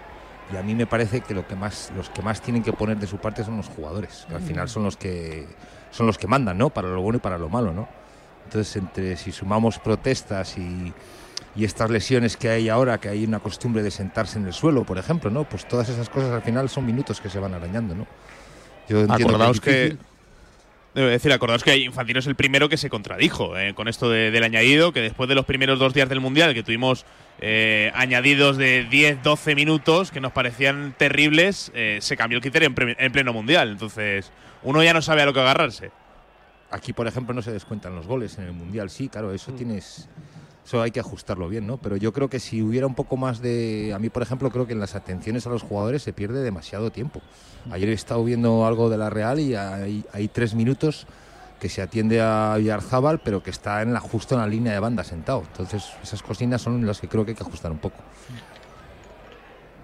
S10: Y a mí me parece que lo que más, los que más tienen que poner de su parte son los jugadores, que al final son los que son los que mandan, ¿no? Para lo bueno y para lo malo, ¿no? Entonces, entre si sumamos protestas y, y estas lesiones que hay ahora, que hay una costumbre de sentarse en el suelo, por ejemplo, ¿no? Pues todas esas cosas al final son minutos que se van arañando, ¿no? Yo
S9: Acordaos que. Debo decir, acordaos que Infantino es el primero que se contradijo eh, con esto de- del añadido, que después de los primeros dos días del Mundial, que tuvimos eh, añadidos de 10, 12 minutos que nos parecían terribles, eh, se cambió el criterio en, pre- en pleno Mundial. Entonces, uno ya no sabe a lo que agarrarse.
S10: Aquí, por ejemplo, no se descuentan los goles en el Mundial. Sí, claro, eso tienes. Eso hay que ajustarlo bien, ¿no? Pero yo creo que si hubiera un poco más de. A mí, por ejemplo, creo que en las atenciones a los jugadores se pierde demasiado tiempo. Ayer he estado viendo algo de la Real y hay, hay tres minutos que se atiende a Villarzábal, pero que está en la, justo en la línea de banda sentado. Entonces, esas cocinas son las que creo que hay que ajustar un poco.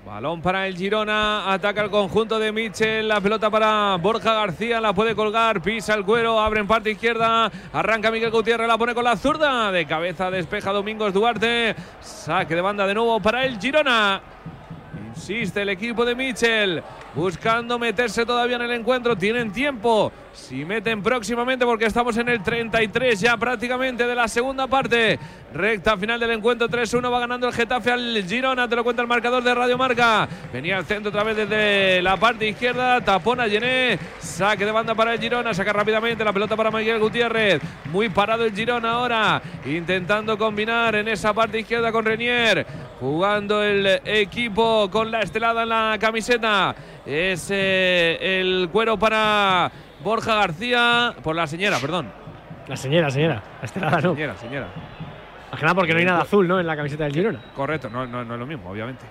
S5: Balón para el Girona, ataca el conjunto de Mitchell, la pelota para Borja García, la puede colgar, pisa el cuero, abre en parte izquierda, arranca Miguel Gutiérrez, la pone con la zurda, de cabeza despeja Domingos Duarte, saque de banda de nuevo para el Girona. Insiste el equipo de Mitchell, buscando meterse todavía en el encuentro, tienen tiempo, si meten próximamente porque estamos en el 33 ya prácticamente de la segunda parte. Recta final del encuentro 3-1 va ganando el Getafe al Girona, te lo cuenta el marcador de Radio Marca. Venía al centro otra vez desde la parte izquierda, tapona Llené, saque de banda para el Girona, saca rápidamente la pelota para Miguel Gutiérrez. Muy parado el Girona ahora, intentando combinar en esa parte izquierda con Renier, jugando el equipo con la estelada en la camiseta. Es eh, el cuero para Borja García, por la señora, perdón.
S8: La señora, señora. La estelada no.
S5: Señora, señora.
S8: Más que nada porque no hay nada azul, ¿no? En la camiseta del Girona.
S5: Correcto, no, no, no es lo mismo, obviamente.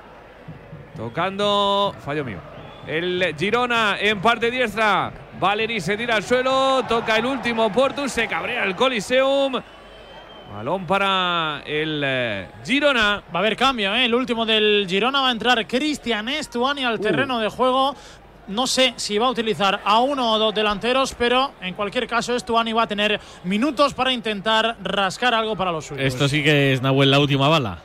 S5: Tocando, fallo mío. El Girona en parte diestra. Valeri se tira al suelo, toca el último Portus, se cabrea el Coliseum. Balón para el eh, Girona.
S7: Va a haber cambio, ¿eh? El último del Girona va a entrar Cristian Estuani al terreno de juego. No sé si va a utilizar a uno o dos delanteros, pero en cualquier caso Estuani va a tener minutos para intentar rascar algo para los suyos.
S3: Esto sí que es Nahuel la última bala.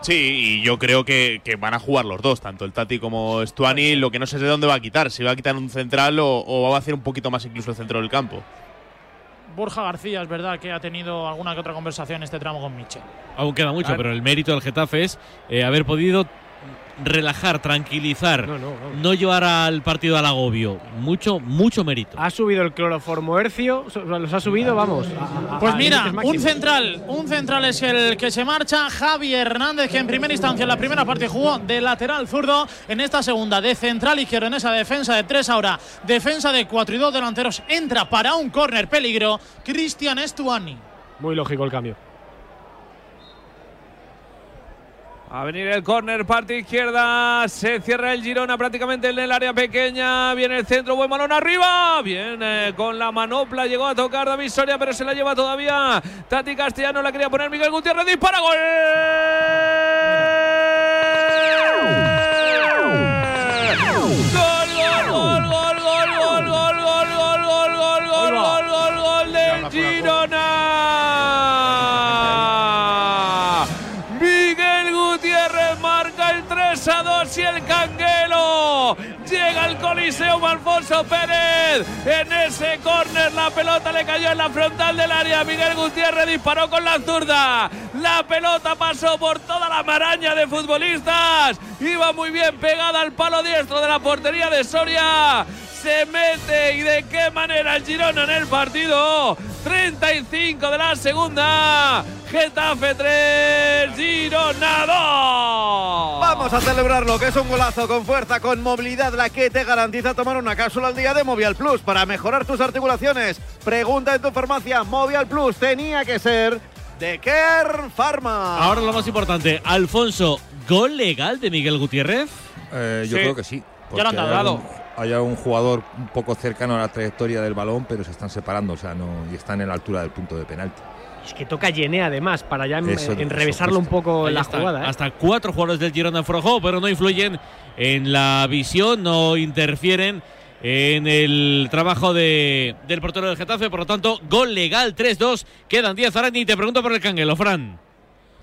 S9: Sí, y yo creo que, que van a jugar los dos, tanto el Tati como Stuani. Lo que no sé es de dónde va a quitar, si va a quitar un central o, o va a hacer un poquito más incluso el centro del campo.
S7: Borja García es verdad que ha tenido alguna que otra conversación en este tramo con Michel.
S3: Aún queda mucho, pero el mérito del Getafe es eh, haber podido relajar, tranquilizar, no, llevar al partido al agobio. Mucho, mucho mérito.
S8: Ha subido el cloroformo hercio, los ha subido, vamos. a- a-
S7: Pues
S8: a
S7: mira, un central, un central es el que se marcha, Javi Hernández, que en primera instancia en la primera parte jugó de lateral zurdo, en esta segunda de central izquierdo en esa defensa de tres ahora, defensa de cuatro y dos delanteros, entra para un córner peligro, Cristian Estuani.
S8: Muy lógico el cambio.
S5: A venir el córner, parte izquierda. Se cierra el Girona prácticamente en el área pequeña. Viene el centro, buen balón arriba. Viene con la manopla. Llegó a tocar David Soria, pero se la lleva todavía. Tati Castellano la quería poner Miguel Gutiérrez. Dispara, gol. Gol, gol, gol, gol, gol, gol, gol, gol, gol, gol, gol, gol, gol, gol, gol del Girona. 3 a 2 y el Canguelo llega al Coliseo Alfonso Pérez. En ese la pelota le cayó en la frontal del área. Miguel Gutiérrez disparó con la zurda. La pelota pasó por toda la maraña de futbolistas. Iba muy bien pegada al palo diestro de la portería de Soria. Se mete y de qué manera el Girona en el partido. 35 de la segunda. Getafe 3, Girona 2.
S4: Vamos a celebrarlo, que es un golazo con fuerza, con movilidad, la que te garantiza tomar una cápsula al día de Movial Plus para mejorar tus articulaciones. Pregunta en tu farmacia, Movial Plus tenía que ser de Kerr Pharma.
S3: Ahora lo más importante, Alfonso, ¿gol legal de Miguel Gutiérrez?
S10: Eh, yo
S3: Sí.
S10: creo que sí.
S3: Ya lo han dado.
S10: algún- Hay un jugador un poco cercano a la trayectoria del balón, pero se están separando, o sea, no, y están en la altura del punto de penalti.
S8: Es que toca Yené además para ya en,
S10: Eso,
S8: en
S10: por
S8: revisarlo un poco
S3: Ahí
S8: la
S3: está.
S8: jugada. ¿eh?
S3: Hasta cuatro jugadores del Girona juego, pero no influyen en la visión, no interfieren en el trabajo de, del portero del Getafe. Por lo tanto, gol legal 3-2. Quedan 10 ahora y te pregunto por el Canguelo, Fran.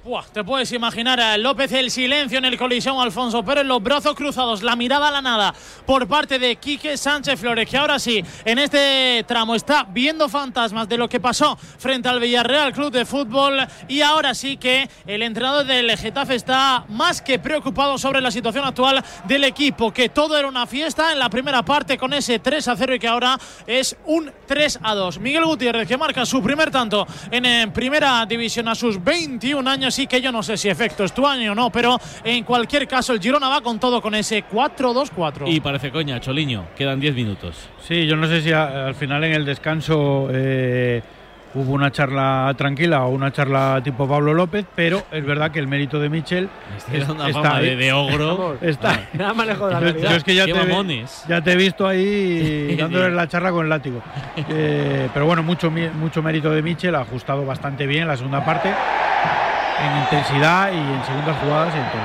S7: Buah, te puedes imaginar a López el silencio en el colisión Alfonso Pérez, los brazos cruzados, la mirada a la nada por parte de Quique Sánchez Flores, que ahora sí, en este tramo está viendo fantasmas de lo que pasó frente al Villarreal Club de Fútbol y ahora sí que el entrenador del Getafe está más que preocupado sobre la situación actual del equipo, que todo era una fiesta en la primera parte con ese 3 a 0 y que ahora es un 3 a 2. Miguel Gutiérrez que marca su primer tanto en, eh, primera división a sus 21 años sí que yo no sé si efecto es tu año o no, pero en cualquier caso el Girona va con todo con ese 4-2-4.
S3: Y parece coña, Choliño. Quedan 10 minutos.
S16: Sí, yo no sé si a- al final en el descanso eh, hubo una charla tranquila o una charla tipo Pablo López, pero es verdad que el mérito de Michel
S3: Tiene una fama de- de ogro.
S16: Está.
S8: Nada más lejos de la
S16: Yo-
S8: realidad.
S16: yo es que ya
S3: Qué
S16: te,
S3: mamones.
S16: ya te he visto ahí dándole la charla con el látigo. Eh, pero bueno, mucho, mucho mérito de Michel, ha ajustado bastante bien la segunda parte, en intensidad y en segundas jugadas y en todo.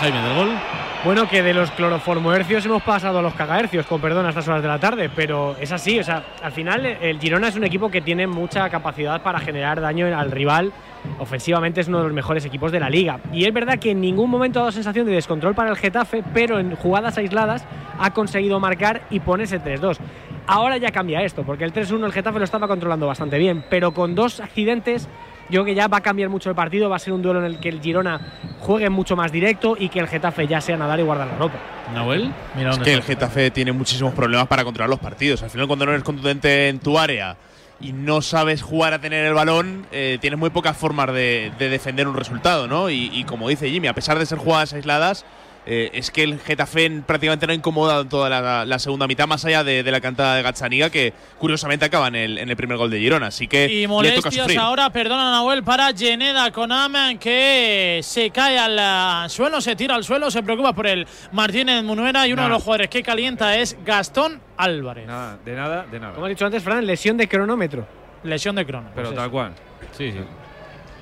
S3: Jaime del gol.
S8: Bueno, que de los cloroformohercios hemos pasado a los cagahercios, con perdón, a estas horas de la tarde, pero es así, o sea, al final el Girona es un equipo que tiene mucha capacidad para generar daño al rival. Ofensivamente es uno de los mejores equipos de la liga. Y es verdad que en ningún momento ha dado sensación de descontrol para el Getafe, pero en jugadas aisladas ha conseguido marcar y ponerse 3-2. Ahora ya cambia esto, porque el 3-1 el Getafe lo estaba controlando bastante bien, pero con dos accidentes yo creo que ya va a cambiar mucho el partido, va a ser un duelo en el que el Girona juegue mucho más directo y que el Getafe ya sea nadar y guardar la ropa.
S3: Nahuel.
S9: Es que el Getafe tiene muchísimos problemas para controlar los partidos. Al final, cuando no eres contundente en tu área y no sabes jugar a tener el balón, eh, tienes muy pocas formas de, de defender un resultado, ¿no? Y, y como dice Jimmy, a pesar de ser jugadas aisladas, eh, es que el Getafe prácticamente no ha incomodado en toda la, la segunda mitad, más allá de, de la cantada de Gazzaniga, que curiosamente acaba en el, en el primer gol de Girona. Así que
S7: Y
S9: le toca
S7: molestias ahora, perdona Nahuel, para Yeneda Conam, que se cae al suelo, se tira al suelo, se preocupa por el Martínez Munuera y uno de los jugadores que calienta es Gastón Álvarez.
S5: Nada, de nada, de nada.
S8: Como has dicho antes, Fran, lesión de cronómetro.
S7: Lesión de crono.
S5: Pero
S7: Pues
S5: tal cual.
S3: Sí, sí.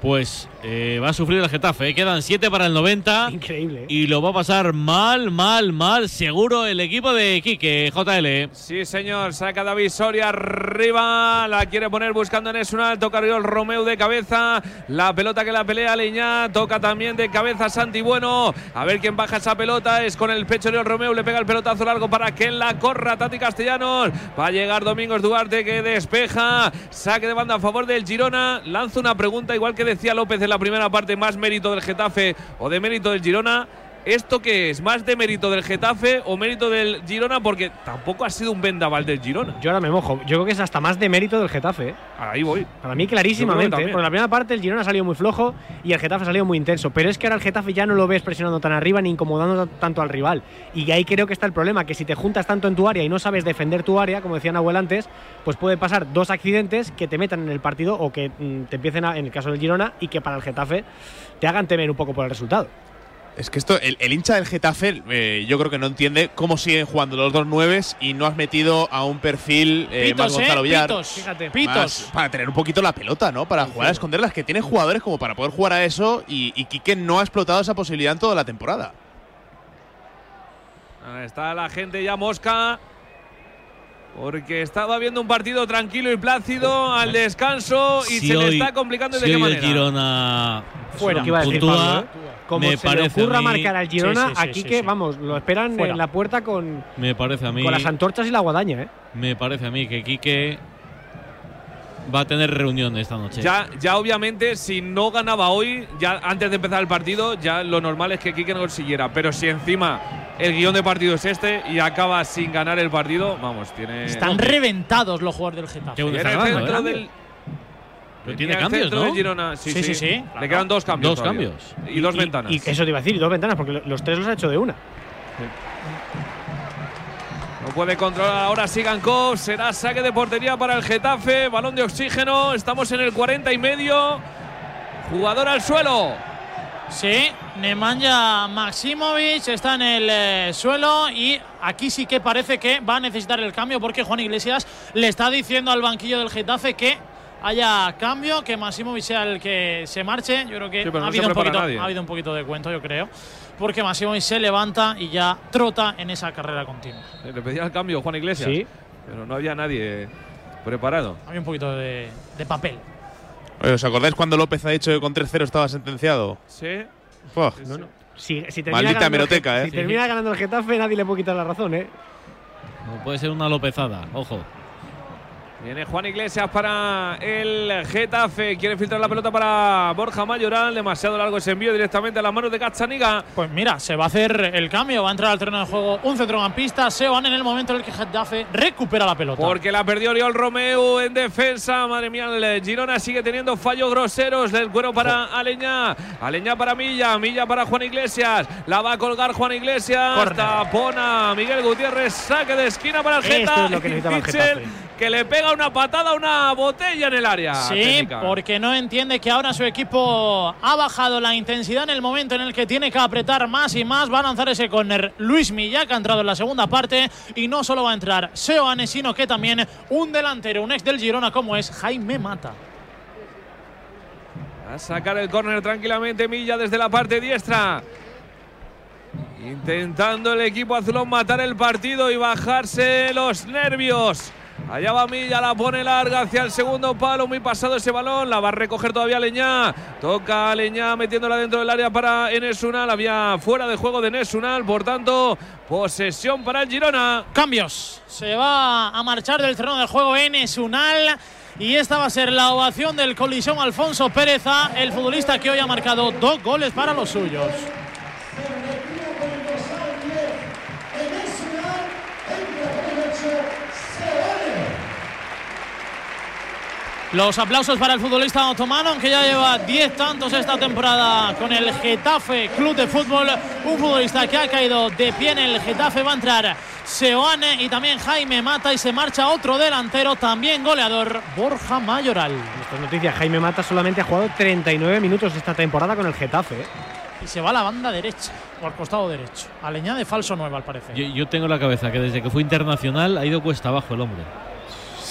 S3: Pues eh, va a sufrir el Getafe. ¿eh? Quedan 7 para el 90.
S8: Increíble. ¿eh?
S3: Y lo va a pasar mal, mal, mal. Seguro el equipo de Quique, JL.
S5: Sí, señor. Saca David Soria arriba. La quiere poner buscando en es un alto carriol Romeo de cabeza. La pelota que la pelea Leñá. Toca también de cabeza Santi Bueno. A ver quién baja esa pelota. Es con el pecho de Romeo. Le pega el pelotazo largo para que la corra Tati Castellanos. Va a llegar Domingos Duarte que despeja. Saque de banda a favor del Girona. Lanza una pregunta igual que decía López en la primera parte. Más mérito del Getafe o de mérito del Girona. ¿Esto qué es? ¿Más de mérito del Getafe o mérito del Girona? Porque tampoco ha sido un vendaval del Girona.
S8: Yo ahora me mojo. Yo creo que es hasta más de mérito del Getafe. ¿eh?
S5: Ahí voy.
S8: Para mí clarísimamente. ¿eh? Porque la primera parte el Girona ha salido muy flojo y el Getafe ha salido muy intenso. Pero es que ahora el Getafe ya no lo ves presionando tan arriba ni incomodando tanto al rival. Y ahí creo que está el problema, que si te juntas tanto en tu área y no sabes defender tu área, como decía Nahuel antes, pues puede pasar dos accidentes que te metan en el partido o que mm, te empiecen, a- en el caso del Girona, y que para el Getafe te hagan temer un poco por el resultado.
S9: Es que esto, el, el hincha del Getafe, eh, yo creo que no entiende cómo siguen jugando los dos nueves y no has metido a un perfil eh,
S7: Pitos,
S9: más Gonzalo
S7: eh,
S9: Villar.
S7: pitos,
S8: Fíjate.
S7: pitos.
S9: Más para tener un poquito la pelota, ¿no? Para jugar a esconderlas, que tiene jugadores como para poder jugar a eso y, y Quique no ha explotado esa posibilidad en toda la temporada.
S5: Ahí está la gente ya mosca. Porque estaba viendo un partido tranquilo y plácido al descanso y
S3: Si
S5: se le está complicando de
S3: si
S5: qué
S3: hoy
S5: manera.
S3: el Girona
S8: Fuera, lo que iba a decir
S3: puntúa,
S8: Pablo, ¿eh? Como
S3: me
S8: se le ocurra
S3: a mí-
S8: marcar al Girona,
S7: Sí, sí, sí,
S8: aquí
S7: sí,
S8: que,
S7: sí.
S8: vamos, lo esperan
S7: Fuera.
S8: en la puerta con,
S3: Me parece a mí.
S8: con las antorchas y la guadaña, ¿eh?
S3: Me parece a mí que Quique va a tener reunión esta noche.
S5: Ya, ya obviamente, si no ganaba hoy, ya antes de empezar el partido, ya lo normal es que Quique no consiguiera. Pero si encima el guion de partido es este y acaba sin ganar el partido, vamos, tiene.
S7: Están reventados los jugadores del Getafe.
S5: Viene
S3: está
S5: el
S3: ganando,
S5: centro
S3: ¿eh?
S5: del.
S3: Pero tiene cambios, ¿no?
S5: Girona. Sí,
S7: Sí,
S5: sí,
S7: sí, sí.
S5: Le quedan dos cambios.
S3: Dos
S5: todavía.
S3: cambios.
S5: Y, dos ventanas.
S8: Y eso te iba a decir, y dos ventanas, porque lo- los tres los ha hecho de una.
S5: No puede controlar ahora Sigankov. Será saque de portería para el Getafe. Balón de oxígeno. Estamos en el 40 y medio. Jugador al suelo.
S7: Sí, Nemanja Maximovic está en el eh, suelo y aquí sí que parece que va a necesitar el cambio porque Juan Iglesias le está diciendo al banquillo del Getafe que haya cambio, que Maximovic sea el que se marche. Yo creo que
S5: Sí,
S7: ha,
S5: no
S7: habido un poquito, ha habido un poquito de cuento, yo creo, porque Maximovic se levanta y ya trota en esa carrera continua.
S5: Le pedía el cambio Juan Iglesias.
S7: Sí.
S5: Pero no había nadie preparado.
S7: Había un poquito de, de papel.
S9: Oye, ¿Os acordáis cuando López ha dicho que con 3-0 estaba sentenciado?
S5: Sí.
S9: Fuah.
S8: Si, si termina
S9: Maldita
S8: ganando el
S9: hemeroteca,
S8: Ge-
S9: ¿eh?
S8: Si termina ganando el Getafe, nadie le puede quitar la razón, ¿eh?
S3: No puede ser una lopezada, ojo.
S5: Viene Juan Iglesias para el Getafe. Quiere filtrar la pelota para Borja Mayoral. Demasiado largo ese envío directamente a las manos de Cachaniga.
S7: Pues mira, se va a hacer el cambio, va a entrar al terreno de juego un centrocampista, Seoane en el momento en el que Getafe recupera la pelota.
S5: Porque la perdió Oriol Romeu en defensa. Madre mía, el Girona sigue teniendo fallos groseros del cuero para Aleñá. Aleñá para Milla. Milla para Juan Iglesias. La va a colgar Juan Iglesias.
S7: Corner.
S5: Tapona Miguel Gutiérrez. Saque de esquina para el
S8: Esto
S5: Getafe.
S8: es lo que necesitaba el Getafe.
S5: Que le pega una patada a una botella en el área.
S7: Sí,
S5: técnica.
S7: porque no entiende que ahora su equipo ha bajado la intensidad en el momento en el que tiene que apretar más y más. Va a lanzar ese córner Luis Milla, que ha entrado en la segunda parte. Y no solo va a entrar Seoane, sino que también un delantero, un ex del Girona como es Jaime Mata.
S5: A sacar el córner tranquilamente Milla desde la parte diestra. Intentando el equipo azulón matar el partido y bajarse los nervios. Allá va Milla, la pone larga hacia el segundo palo, muy pasado ese balón, la va a recoger todavía Leñá. Toca Leñá metiéndola dentro del área para Enes Unal, había fuera de juego de Enes Unal, por tanto, posesión para el Girona.
S7: Cambios. Se va a marchar del terreno de juego Enes Unal. Y esta va a ser la ovación del colisión Alfonso Péreza, el futbolista que hoy ha marcado dos goles para los suyos. Los aplausos para el futbolista otomano, aunque ya lleva 10 tantos esta temporada con el Getafe Club de Fútbol. Un futbolista que ha caído de pie en el Getafe. Va a entrar Seoane y también Jaime Mata y se marcha otro delantero, también goleador, Borja Mayoral.
S8: Estas noticias, Jaime Mata solamente ha jugado 39 minutos esta temporada con el Getafe. ¿eh?
S7: Y se va a la banda derecha, o al costado derecho. A leña de falso nuevo, al parecer.
S3: Yo, yo tengo en la cabeza que desde que fue internacional ha ido cuesta abajo el hombre.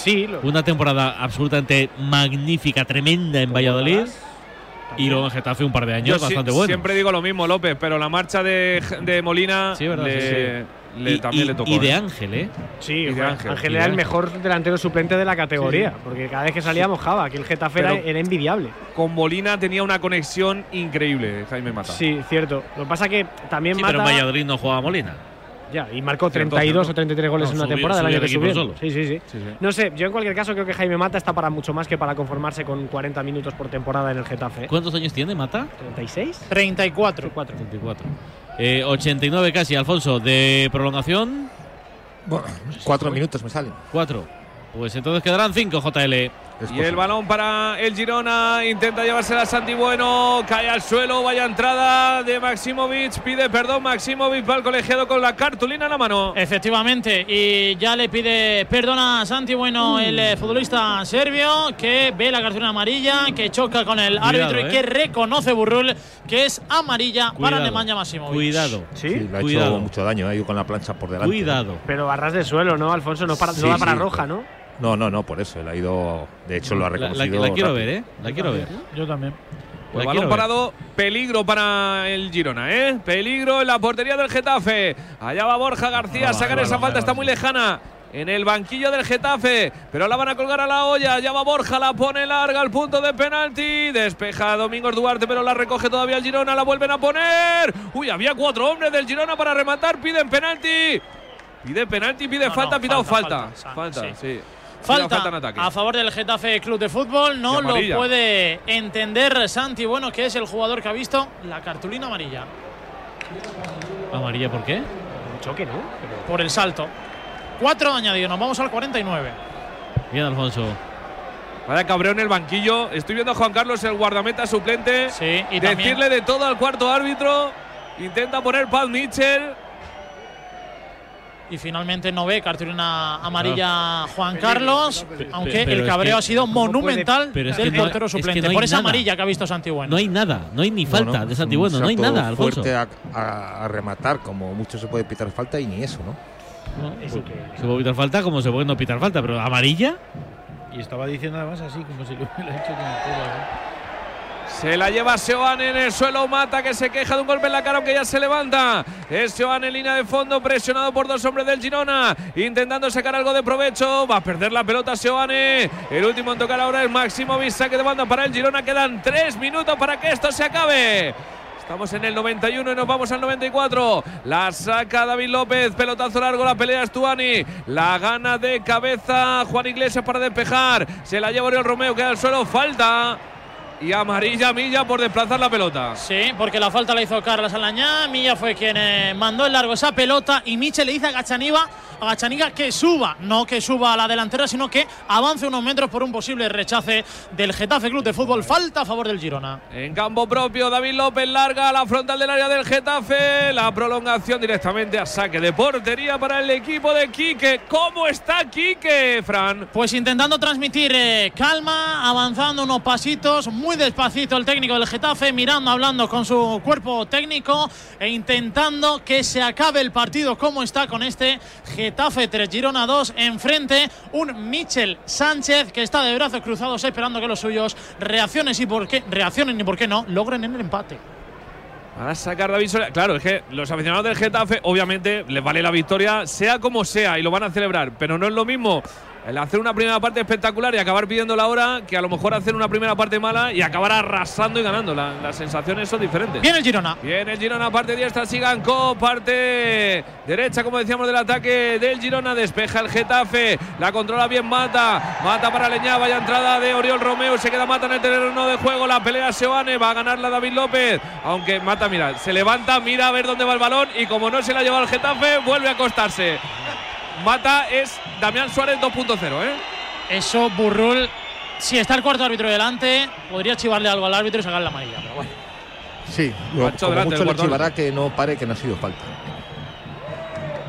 S8: Sí, lo-
S3: Una temporada absolutamente magnífica, tremenda en Valladolid. Y luego en Getafe un par de años
S5: Yo
S3: bastante buenos.
S5: siempre digo lo mismo, López, pero la marcha de, de Molina
S3: Sí, verdad,
S5: le,
S3: sí, sí.
S5: le-
S3: Y-
S5: también
S3: y-
S5: le tocó.
S3: y de
S5: ¿eh?
S3: Ángel, ¿eh?
S8: Sí,
S5: Y de Ángel.
S8: Ángel era el mejor delantero suplente de la categoría, porque cada vez que salía mojaba, aquí el Getafe era, era envidiable.
S5: Con Molina tenía una conexión increíble, Jaime Mata.
S8: Sí, cierto. Lo que pasa que también
S3: Sí,
S8: Mata…
S3: pero en Valladolid no jugaba Molina.
S8: Ya, y marcó
S5: Cierto,
S8: 32
S5: cierto.
S8: o 33 goles
S3: No,
S8: en una
S3: subió-
S8: temporada el
S3: subió
S8: año que
S3: el
S8: subieron.
S3: solo.
S8: Sí, sí, sí,
S5: Sí, sí.
S8: No sé, yo en cualquier caso creo que Jaime Mata está para mucho más que para conformarse con 40 minutos por temporada en el Getafe. ¿eh?
S3: ¿Cuántos años tiene Mata?
S8: ¿36?
S7: 34.
S8: 4.
S3: 34. Eh, 89 casi, Alfonso. De prolongación,
S10: Bueno, cuatro minutos me salen.
S3: 4. Pues entonces quedarán 5, JL.
S10: Es
S5: Y el balón para el Girona, intenta llevársela a Santi Bueno, cae al suelo, vaya entrada de Maximovic, pide perdón Maximovic, va al colegiado con la cartulina en la mano.
S7: Efectivamente, y ya le pide perdón a Santi Bueno, el eh, futbolista serbio, que ve la cartulina amarilla, que choca con el
S3: Cuidado,
S7: árbitro y
S3: eh.
S7: que reconoce Burrul que es amarilla para. Nemanja Maximovic.
S3: Cuidado.
S8: ¿Sí?
S10: Sí, le ha
S3: Cuidado.
S10: hecho mucho daño, ha ido con la plancha por delante.
S3: Cuidado.
S8: Pero a ras de suelo, ¿no, Alfonso? No, para,
S10: Sí,
S8: no da para
S10: sí,
S8: roja, ¿no?
S10: No, no, no, por eso. Él ha ido. De hecho, lo ha
S3: La, la-
S10: reconocido.
S3: la quiero
S10: rápido.
S3: ver, ¿eh? La quiero ver.
S16: Yo también.
S5: Pues
S3: La
S5: balón parado, peligro para el Girona, ¿eh? Peligro en la portería del Getafe. Allá va Borja García a sacar
S3: va,
S5: esa
S3: va,
S5: falta,
S3: va,
S5: está
S3: va.
S5: muy lejana. En el banquillo del Getafe, pero la van a colgar a la olla. Ya va Borja, la pone larga al punto de penalti. Despeja Domingos Duarte, pero la recoge todavía el Girona. La vuelven a poner. Uy, había cuatro hombres del Girona para rematar. Piden penalti. Pide penalti, pide
S7: No,
S5: falta,
S7: no,
S5: pitado
S7: falta,
S5: falta.
S7: falta,
S5: Falta,
S7: sí.
S5: sí.
S7: Falta,
S5: falta en ataque.
S7: a favor del Getafe Club de Fútbol. No lo puede entender Santi Bueno, que es el jugador que ha visto la cartulina amarilla.
S3: ¿Amarilla por qué?
S8: Un choque, ¿no?
S7: Por el salto. Cuatro añadidos, nos vamos al 49.
S3: Bien, Alfonso.
S5: Vaya cabrón en el banquillo. Estoy viendo a Juan Carlos, el guardameta suplente.
S7: Sí, y
S5: Decirle
S7: también-
S5: de todo al cuarto árbitro. Intenta poner Pat Mitchell.
S7: Y finalmente no ve cartulina amarilla Juan Carlos, aunque
S3: pero
S7: el
S3: es
S7: cabreo
S3: que-
S7: ha sido monumental
S3: Pero es que
S7: del
S3: no-
S7: portero
S3: es que
S7: suplente.
S3: no
S7: por esa
S3: nada.
S7: amarilla que ha visto Santi Bueno.
S3: No hay nada, no hay ni falta
S10: Bueno,
S3: de
S10: es
S3: Santi
S10: un
S3: Bueno, no hay nada, Alfonso.
S10: fuerte a, a- a rematar, como mucho se puede pitar falta y ni eso, ¿no?
S3: Se puede pitar falta como se puede no pitar falta, pero ¿amarilla?
S16: Y estaba diciendo además así, como si lo hubiera hecho con el ¿eh?
S5: Se la lleva Seoane en el suelo. Mata que se queja de un golpe en la cara, aunque ya se levanta. Es Seoane en línea de fondo, presionado por dos hombres del Girona. Intentando sacar algo de provecho. Va a perder la pelota Seoane. El último en tocar ahora es Máximo Saque de banda para el Girona. Quedan tres minutos para que esto se acabe. Estamos en el 91 y nos vamos al 94. La saca David López. Pelotazo largo. La pelea Stuani. La gana de cabeza Juan Iglesias para despejar. Se la lleva Oriol Romeo. Queda al suelo. Falta. Y amarilla Milla por desplazar la pelota.
S7: Sí, porque la falta la hizo Carlos Alañá. Milla fue quien eh, mandó el largo esa pelota. Y Michel le dice a Gachaniga, a Gachaniga que suba. No que suba a la delantera, sino que avance unos metros por un posible rechace del Getafe Club de Fútbol. Falta a favor del Girona.
S5: En campo propio, David López larga a la frontal del área del Getafe. La prolongación directamente a saque de portería para el equipo de Quique. ¿Cómo está Quique, Fran?
S7: Pues intentando transmitir eh, calma, avanzando unos pasitos, muy despacito el técnico del Getafe, mirando, hablando con su cuerpo técnico e intentando que se acabe el partido como está con este Getafe 3, Girona 2, enfrente un Michel Sánchez que está de brazos cruzados esperando que los suyos reaccionen y por qué, reaccionen y por qué no, logren en el empate.
S5: Para sacar David Soria. Claro, es que los aficionados del Getafe, obviamente, les vale la victoria, sea como sea, y lo van a celebrar. Pero no es lo mismo el hacer una primera parte espectacular y acabar pidiendo la hora que a lo mejor hacer una primera parte mala y acabar arrasando y ganando. La- las sensaciones son diferentes.
S7: Bien el Girona.
S5: Bien el Girona, parte diestra, Siganco, parte derecha, como decíamos, del ataque del Girona. Despeja el Getafe, la controla bien Mata. Mata para Leñá, vaya entrada de Oriol Romeo. Se queda Mata en el terreno de juego. La pelea Seoane, va a ganarla David López. Aunque Mata, mira, se levanta, mira a ver dónde va el balón y como no se la lleva el Getafe, vuelve a acostarse. Mata es Damián Suárez 2.0, ¿eh?
S7: Eso, Burrul, si está el cuarto árbitro delante, podría chivarle algo al árbitro y sacar la amarilla, pero bueno.
S10: Sí, lo- como
S5: delante
S10: mucho
S5: del
S10: le chivará que no pare, que no ha sido falta.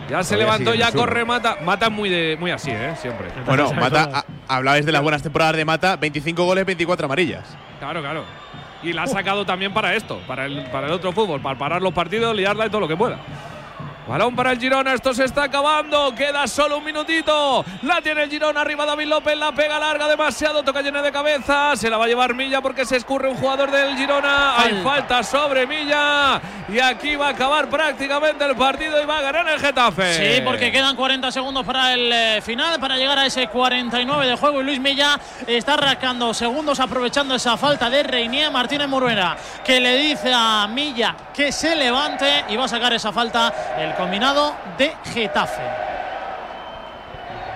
S5: Ya se
S10: Todavía
S5: levantó, ya corre Mata. Mata es muy, de, muy así, ¿eh? Siempre.
S9: Bueno, Mata, hablabais de las buenas temporadas de Mata, 25 goles, 24 amarillas.
S5: Claro, claro. Y la ha sacado también para esto, para el, para el otro fútbol, para parar los partidos, liarla y todo lo que pueda. Balón para el Girona, esto se está acabando, queda solo un minutito. La tiene el Girona, arriba David López, la pega larga demasiado, toca llena de cabeza. Se la va a llevar Milla porque se escurre un jugador del Girona. Hay falta sobre Milla. Y aquí va a acabar prácticamente el partido y va a ganar el Getafe.
S7: Sí, porque quedan 40 segundos para el eh, final, para llegar a ese 49 de juego. Y Luis Milla está rascando segundos, aprovechando esa falta de Reinier Martínez Moruena, que le dice a Milla que se levante y va a sacar esa falta el combinado de Getafe.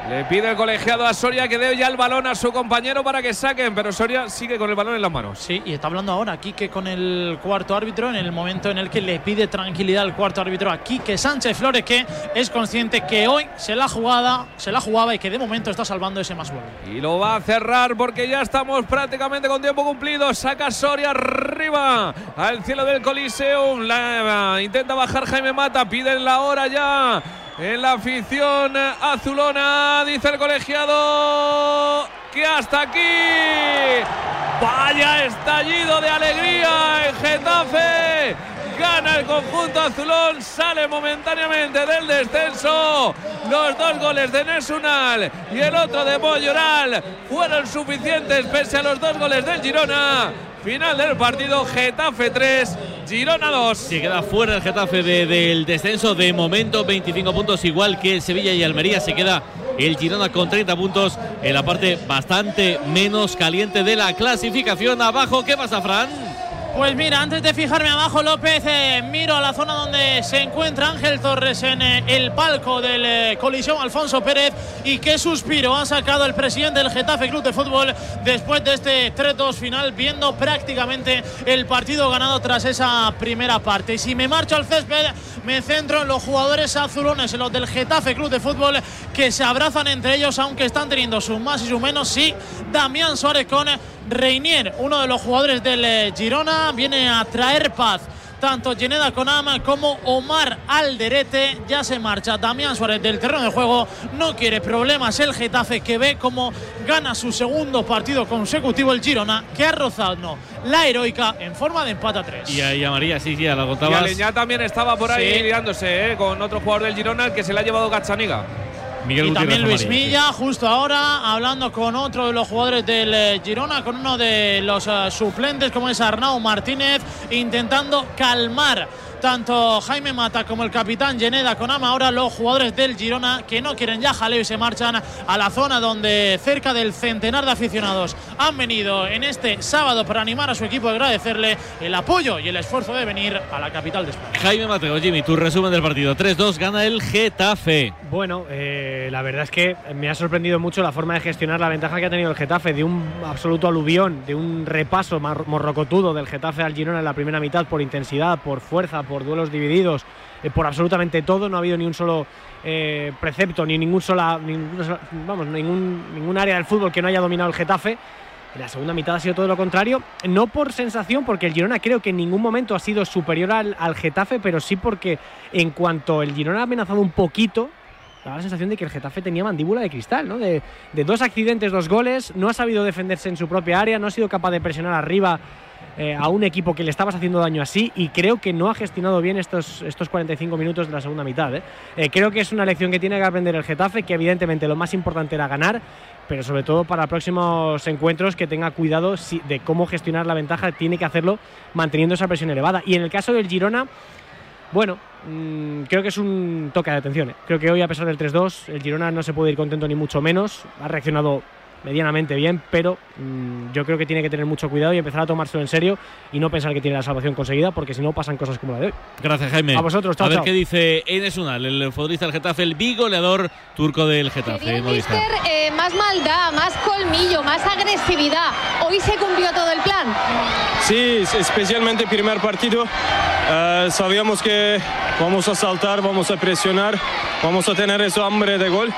S5: Le pide el colegiado a Soria que dé ya el balón a su compañero para que saquen, pero Soria sigue con el balón en las manos.
S7: Sí, y está hablando ahora Quique con el cuarto árbitro en el momento en el que le pide tranquilidad al cuarto árbitro a Quique Sánchez Flores, que es consciente que hoy se la jugada, se la jugaba y que de momento está salvando ese más vuelo.
S5: Y lo va a cerrar porque ya estamos prácticamente con tiempo cumplido. Saca Soria arriba al cielo del Coliseum. La, intenta bajar Jaime Mata. Piden la hora ya en la afición azulona. Dice el colegiado que hasta aquí. Vaya estallido de alegría en Getafe. Gana el conjunto azulón, sale momentáneamente del descenso. Los dos goles de Nesunal y el otro de Boyoral fueron suficientes pese a los dos goles del Girona. Final del partido, Getafe 3, Girona 2.
S3: Se queda fuera el Getafe de- del descenso. De momento, 25 puntos, igual que Sevilla y Almería. Se queda el Girona con 30 puntos en la parte bastante menos caliente de la clasificación. Abajo, ¿qué pasa, Fran?
S7: Pues mira, antes de fijarme abajo, López, eh, miro a la zona donde se encuentra Ángel Torres en eh, el palco del eh, Colisión Alfonso Pérez Y qué suspiro ha sacado el presidente del Getafe Club de Fútbol después de este 3-2 final, viendo prácticamente el partido ganado tras esa primera parte. Y si me marcho al césped, me centro en los jugadores azulones, en los del Getafe Club de Fútbol, que se abrazan entre ellos, aunque están teniendo sus más y sus menos. Sí, Damián Suárez con Reinier, uno de los jugadores del eh, Viene a traer paz tanto Geneda Conama como Omar Alderete ya se marcha. Damián Suárez del terreno de juego no quiere problemas el Getafe que ve como gana su segundo partido consecutivo el Girona que ha rozado la heroica en forma de empate a tres.
S3: Y ahí a María, sí, sí, ya la
S5: Y
S3: contabas.
S5: Aleñá también estaba por ahí
S7: Sí.
S5: liándose ¿eh? con otro jugador del Girona el que se le ha llevado Gazzaniga.
S3: Miguel
S7: y también Luis
S3: Amarillo,
S7: Milla, justo ahora, hablando con otro de los jugadores del eh, Girona, con uno de los eh, suplentes, como es Arnau Martínez, intentando calmar tanto Jaime Mata como el capitán Geneda Conama. Ahora los jugadores del Girona que no quieren ya jaleo y se marchan a la zona donde cerca del centenar de aficionados han venido en este sábado para animar a su equipo y agradecerle el apoyo y el esfuerzo de venir a la capital de España.
S3: Jaime Mateo, Jimmy, tu resumen del partido. 3-2, gana el Getafe.
S8: Bueno, eh, la verdad es que me ha sorprendido mucho la forma de gestionar la ventaja que ha tenido el Getafe, de un absoluto aluvión, de un repaso morrocotudo del Getafe al Girona en la primera mitad por intensidad, por fuerza, por duelos divididos, eh, por absolutamente todo. No ha habido ni un solo eh, precepto, ni ningún sola, sola- vamos, ningún, ningún área del fútbol que no haya dominado el Getafe. En la segunda mitad ha sido todo lo contrario, no por sensación, porque el Girona creo que en ningún momento ha sido superior al, al Getafe, pero sí porque en cuanto el Girona ha amenazado un poquito, daba la sensación de que el Getafe tenía mandíbula de cristal, ¿no? De, de dos accidentes, dos goles, no ha sabido defenderse en su propia área, no ha sido capaz de presionar arriba eh, a un equipo que le estabas haciendo daño así y creo que no ha gestionado bien estos, estos 45 minutos de la segunda mitad. ¿eh? Eh, creo que es una lección que tiene que aprender el Getafe, que evidentemente lo más importante era ganar, pero sobre todo para próximos encuentros que tenga cuidado si- de cómo gestionar la ventaja, tiene que hacerlo manteniendo esa presión elevada. Y en el caso del Girona, bueno, mm, creo que es un toque de atención. Creo que hoy, a pesar del 3-2, el Girona no se puede ir contento ni mucho menos. Ha reaccionado medianamente bien, pero mm, yo creo que tiene que tener mucho cuidado y empezar a tomárselo en serio y no pensar que tiene la salvación conseguida, porque si no pasan cosas como la de hoy.
S3: Gracias, Jaime.
S8: A vosotros, chao,
S3: A ver
S8: chao.
S3: qué dice Enes Unal, el futbolista del Getafe, el bigoleador turco del Getafe.
S17: Mister, eh, más maldad, más colmillo, más agresividad. Hoy se cumplió todo el plan.
S18: Sí, especialmente el primer partido. Eh, sabíamos que vamos a saltar, vamos a presionar, vamos a tener ese hambre de gol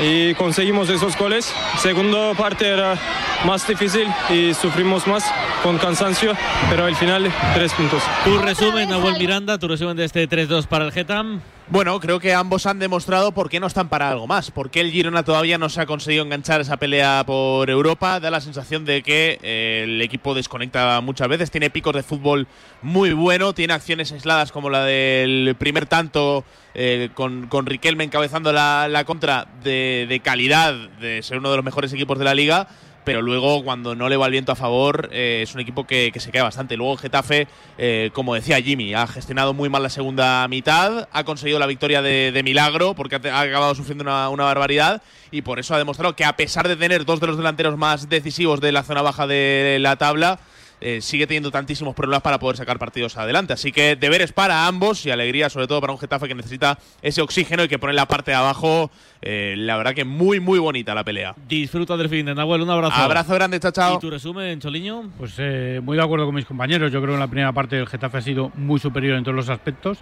S18: y conseguimos esos goles. Segunda parte era más difícil y sufrimos más con cansancio, pero al final tres puntos.
S3: Tu resumen, Nahuel Miranda, tu resumen de este 3-2 para el Getam.
S9: Bueno, creo que ambos han demostrado por qué no están para algo más. Por qué el Girona todavía no se ha conseguido enganchar esa pelea por Europa. Da la sensación de que eh, el equipo desconecta muchas veces. Tiene picos de fútbol muy bueno. Tiene acciones aisladas como la del primer tanto eh, con, con Riquelme encabezando la, la contra de, de calidad, de ser uno de los mejores equipos de la liga pero luego cuando no le va el viento a favor eh, es un equipo que, se queda bastante. Luego Getafe, eh, como decía Jimmy, ha gestionado muy mal la segunda mitad, ha conseguido la victoria de, milagro porque ha, acabado sufriendo una barbaridad y por eso ha demostrado que a pesar de tener dos de los delanteros más decisivos de la zona baja de la tabla, eh, sigue teniendo tantísimos problemas para poder sacar partidos adelante. Así que deberes para ambos y alegría sobre todo para un Getafe que necesita ese oxígeno y que pone la parte de abajo, eh, la verdad que muy muy bonita la pelea.
S3: Disfruta del fin de Nahuel, un abrazo.
S9: Abrazo grande, chao, chao.
S3: ¿Y tu resumen, Choliño?
S16: Pues eh, muy de acuerdo con mis compañeros. Yo creo que en la primera parte el Getafe ha sido muy superior en todos los aspectos.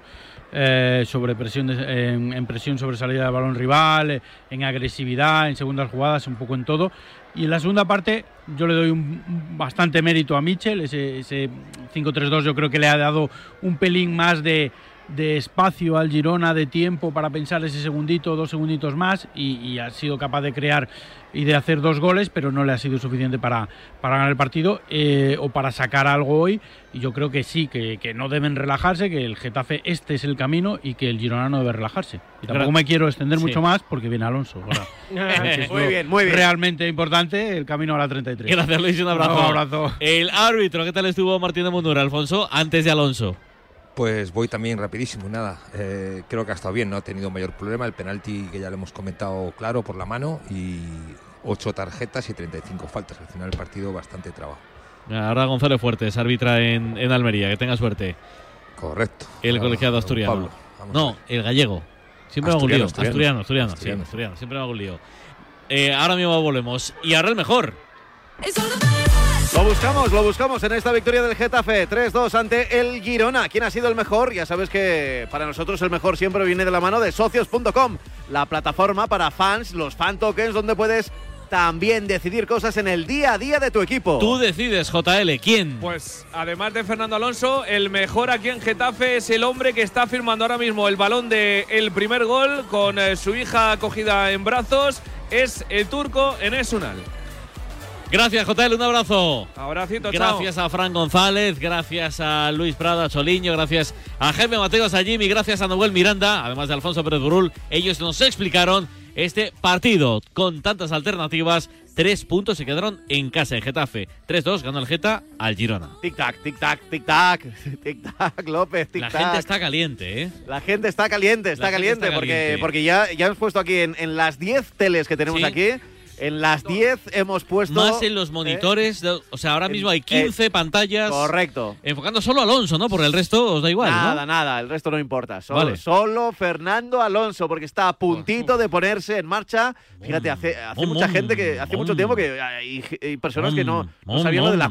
S16: eh, sobre presión de- en, en presión sobre salida del balón rival, eh, en agresividad, en segundas jugadas, un poco en todo. Y en la segunda parte yo le doy un, bastante mérito a Michel. Ese, ese 5-3-2 yo creo que le ha dado un pelín más de, espacio al Girona, de tiempo para pensar ese segundito, dos segunditos más y ha sido capaz de crear y de hacer dos goles, pero no le ha sido suficiente para, para ganar el partido eh, o para sacar algo hoy. Y yo creo que sí, que, que no deben relajarse, que el Getafe este es el camino y que el Girona no debe relajarse. Y tampoco me quiero extender
S3: Sí.
S16: mucho más porque viene Alonso.
S4: Muy bien, muy bien.
S16: Realmente importante el camino a la 33.
S3: Gracias, Luis, un abrazo.
S16: Un abrazo.
S3: El árbitro, ¿qué tal estuvo Martín de Mundura, Alfonso, antes de Alonso?
S10: Pues voy también rapidísimo, nada. eh, creo que ha estado bien, no ha tenido mayor problema. El penalti que ya le hemos comentado claro por la mano y ocho tarjetas y 35 faltas. Al final el partido bastante trabajo.
S3: Ahora Gonzalo Fuertes, árbitra en, en Almería, que tenga suerte.
S10: Correcto.
S3: El
S10: Claro,
S3: colegiado asturiano.
S10: Pablo,
S3: no, el gallego. Siempre me hago un lío.
S10: Asturiano,
S3: Asturiano,
S10: asturiano.
S3: asturiano, sí,
S10: Asturiano.
S3: asturiano. Siempre me hago un lío. eh, ahora mismo volvemos. Y ahora el mejor.
S4: Lo buscamos, lo buscamos en esta victoria del Getafe 3-2 ante el Girona. ¿Quién ha sido el mejor? Ya sabes que para nosotros el mejor siempre viene de la mano de socios.com, la plataforma para fans, los fan tokens, donde puedes también decidir cosas en el día a día de tu equipo.
S3: Tú decides, JL, ¿quién?
S5: Pues además de Fernando Alonso, el mejor aquí en Getafe es el hombre que está firmando ahora mismo el balón del el primer gol con eh, su hija acogida en brazos. Es el turco Enes Unal.
S3: Gracias, JL, un abrazo.
S5: Abracito,
S3: Gracias
S5: chao.
S3: a Fran González, gracias a Luis Prado, a Choliño, gracias a Jaime Mateos, a Jimmy, gracias a Noel Miranda, además de Alfonso Pérez Burul. Ellos nos explicaron este partido con tantas alternativas. Tres puntos se quedaron en casa en Getafe. 3-2 ganó el Geta al Girona.
S4: Tic-tac, tic-tac, tic-tac, tic-tac, López,
S3: La
S4: tic-tac.
S3: gente está caliente, ¿eh?
S4: La gente está caliente, está
S3: La
S4: caliente,
S3: está
S4: porque,
S3: caliente.
S4: porque ya, ya hemos puesto aquí en, en las 10 teles que tenemos
S3: Sí.
S4: aquí, en las 10 hemos puesto...
S3: Más en los
S4: eh,
S3: monitores, o sea, ahora mismo hay 15 pantallas.
S4: Correcto.
S3: Enfocando solo a Alonso, ¿no? Por el resto os da igual, ¿no?
S4: Nada, nada, el resto no importa. Solo,
S3: Vale.
S4: solo Fernando Alonso, porque está a puntito de ponerse en marcha. Fíjate, hace, hace mucha gente que hace mucho tiempo que hay, hay personas que no, no sabían lo de la.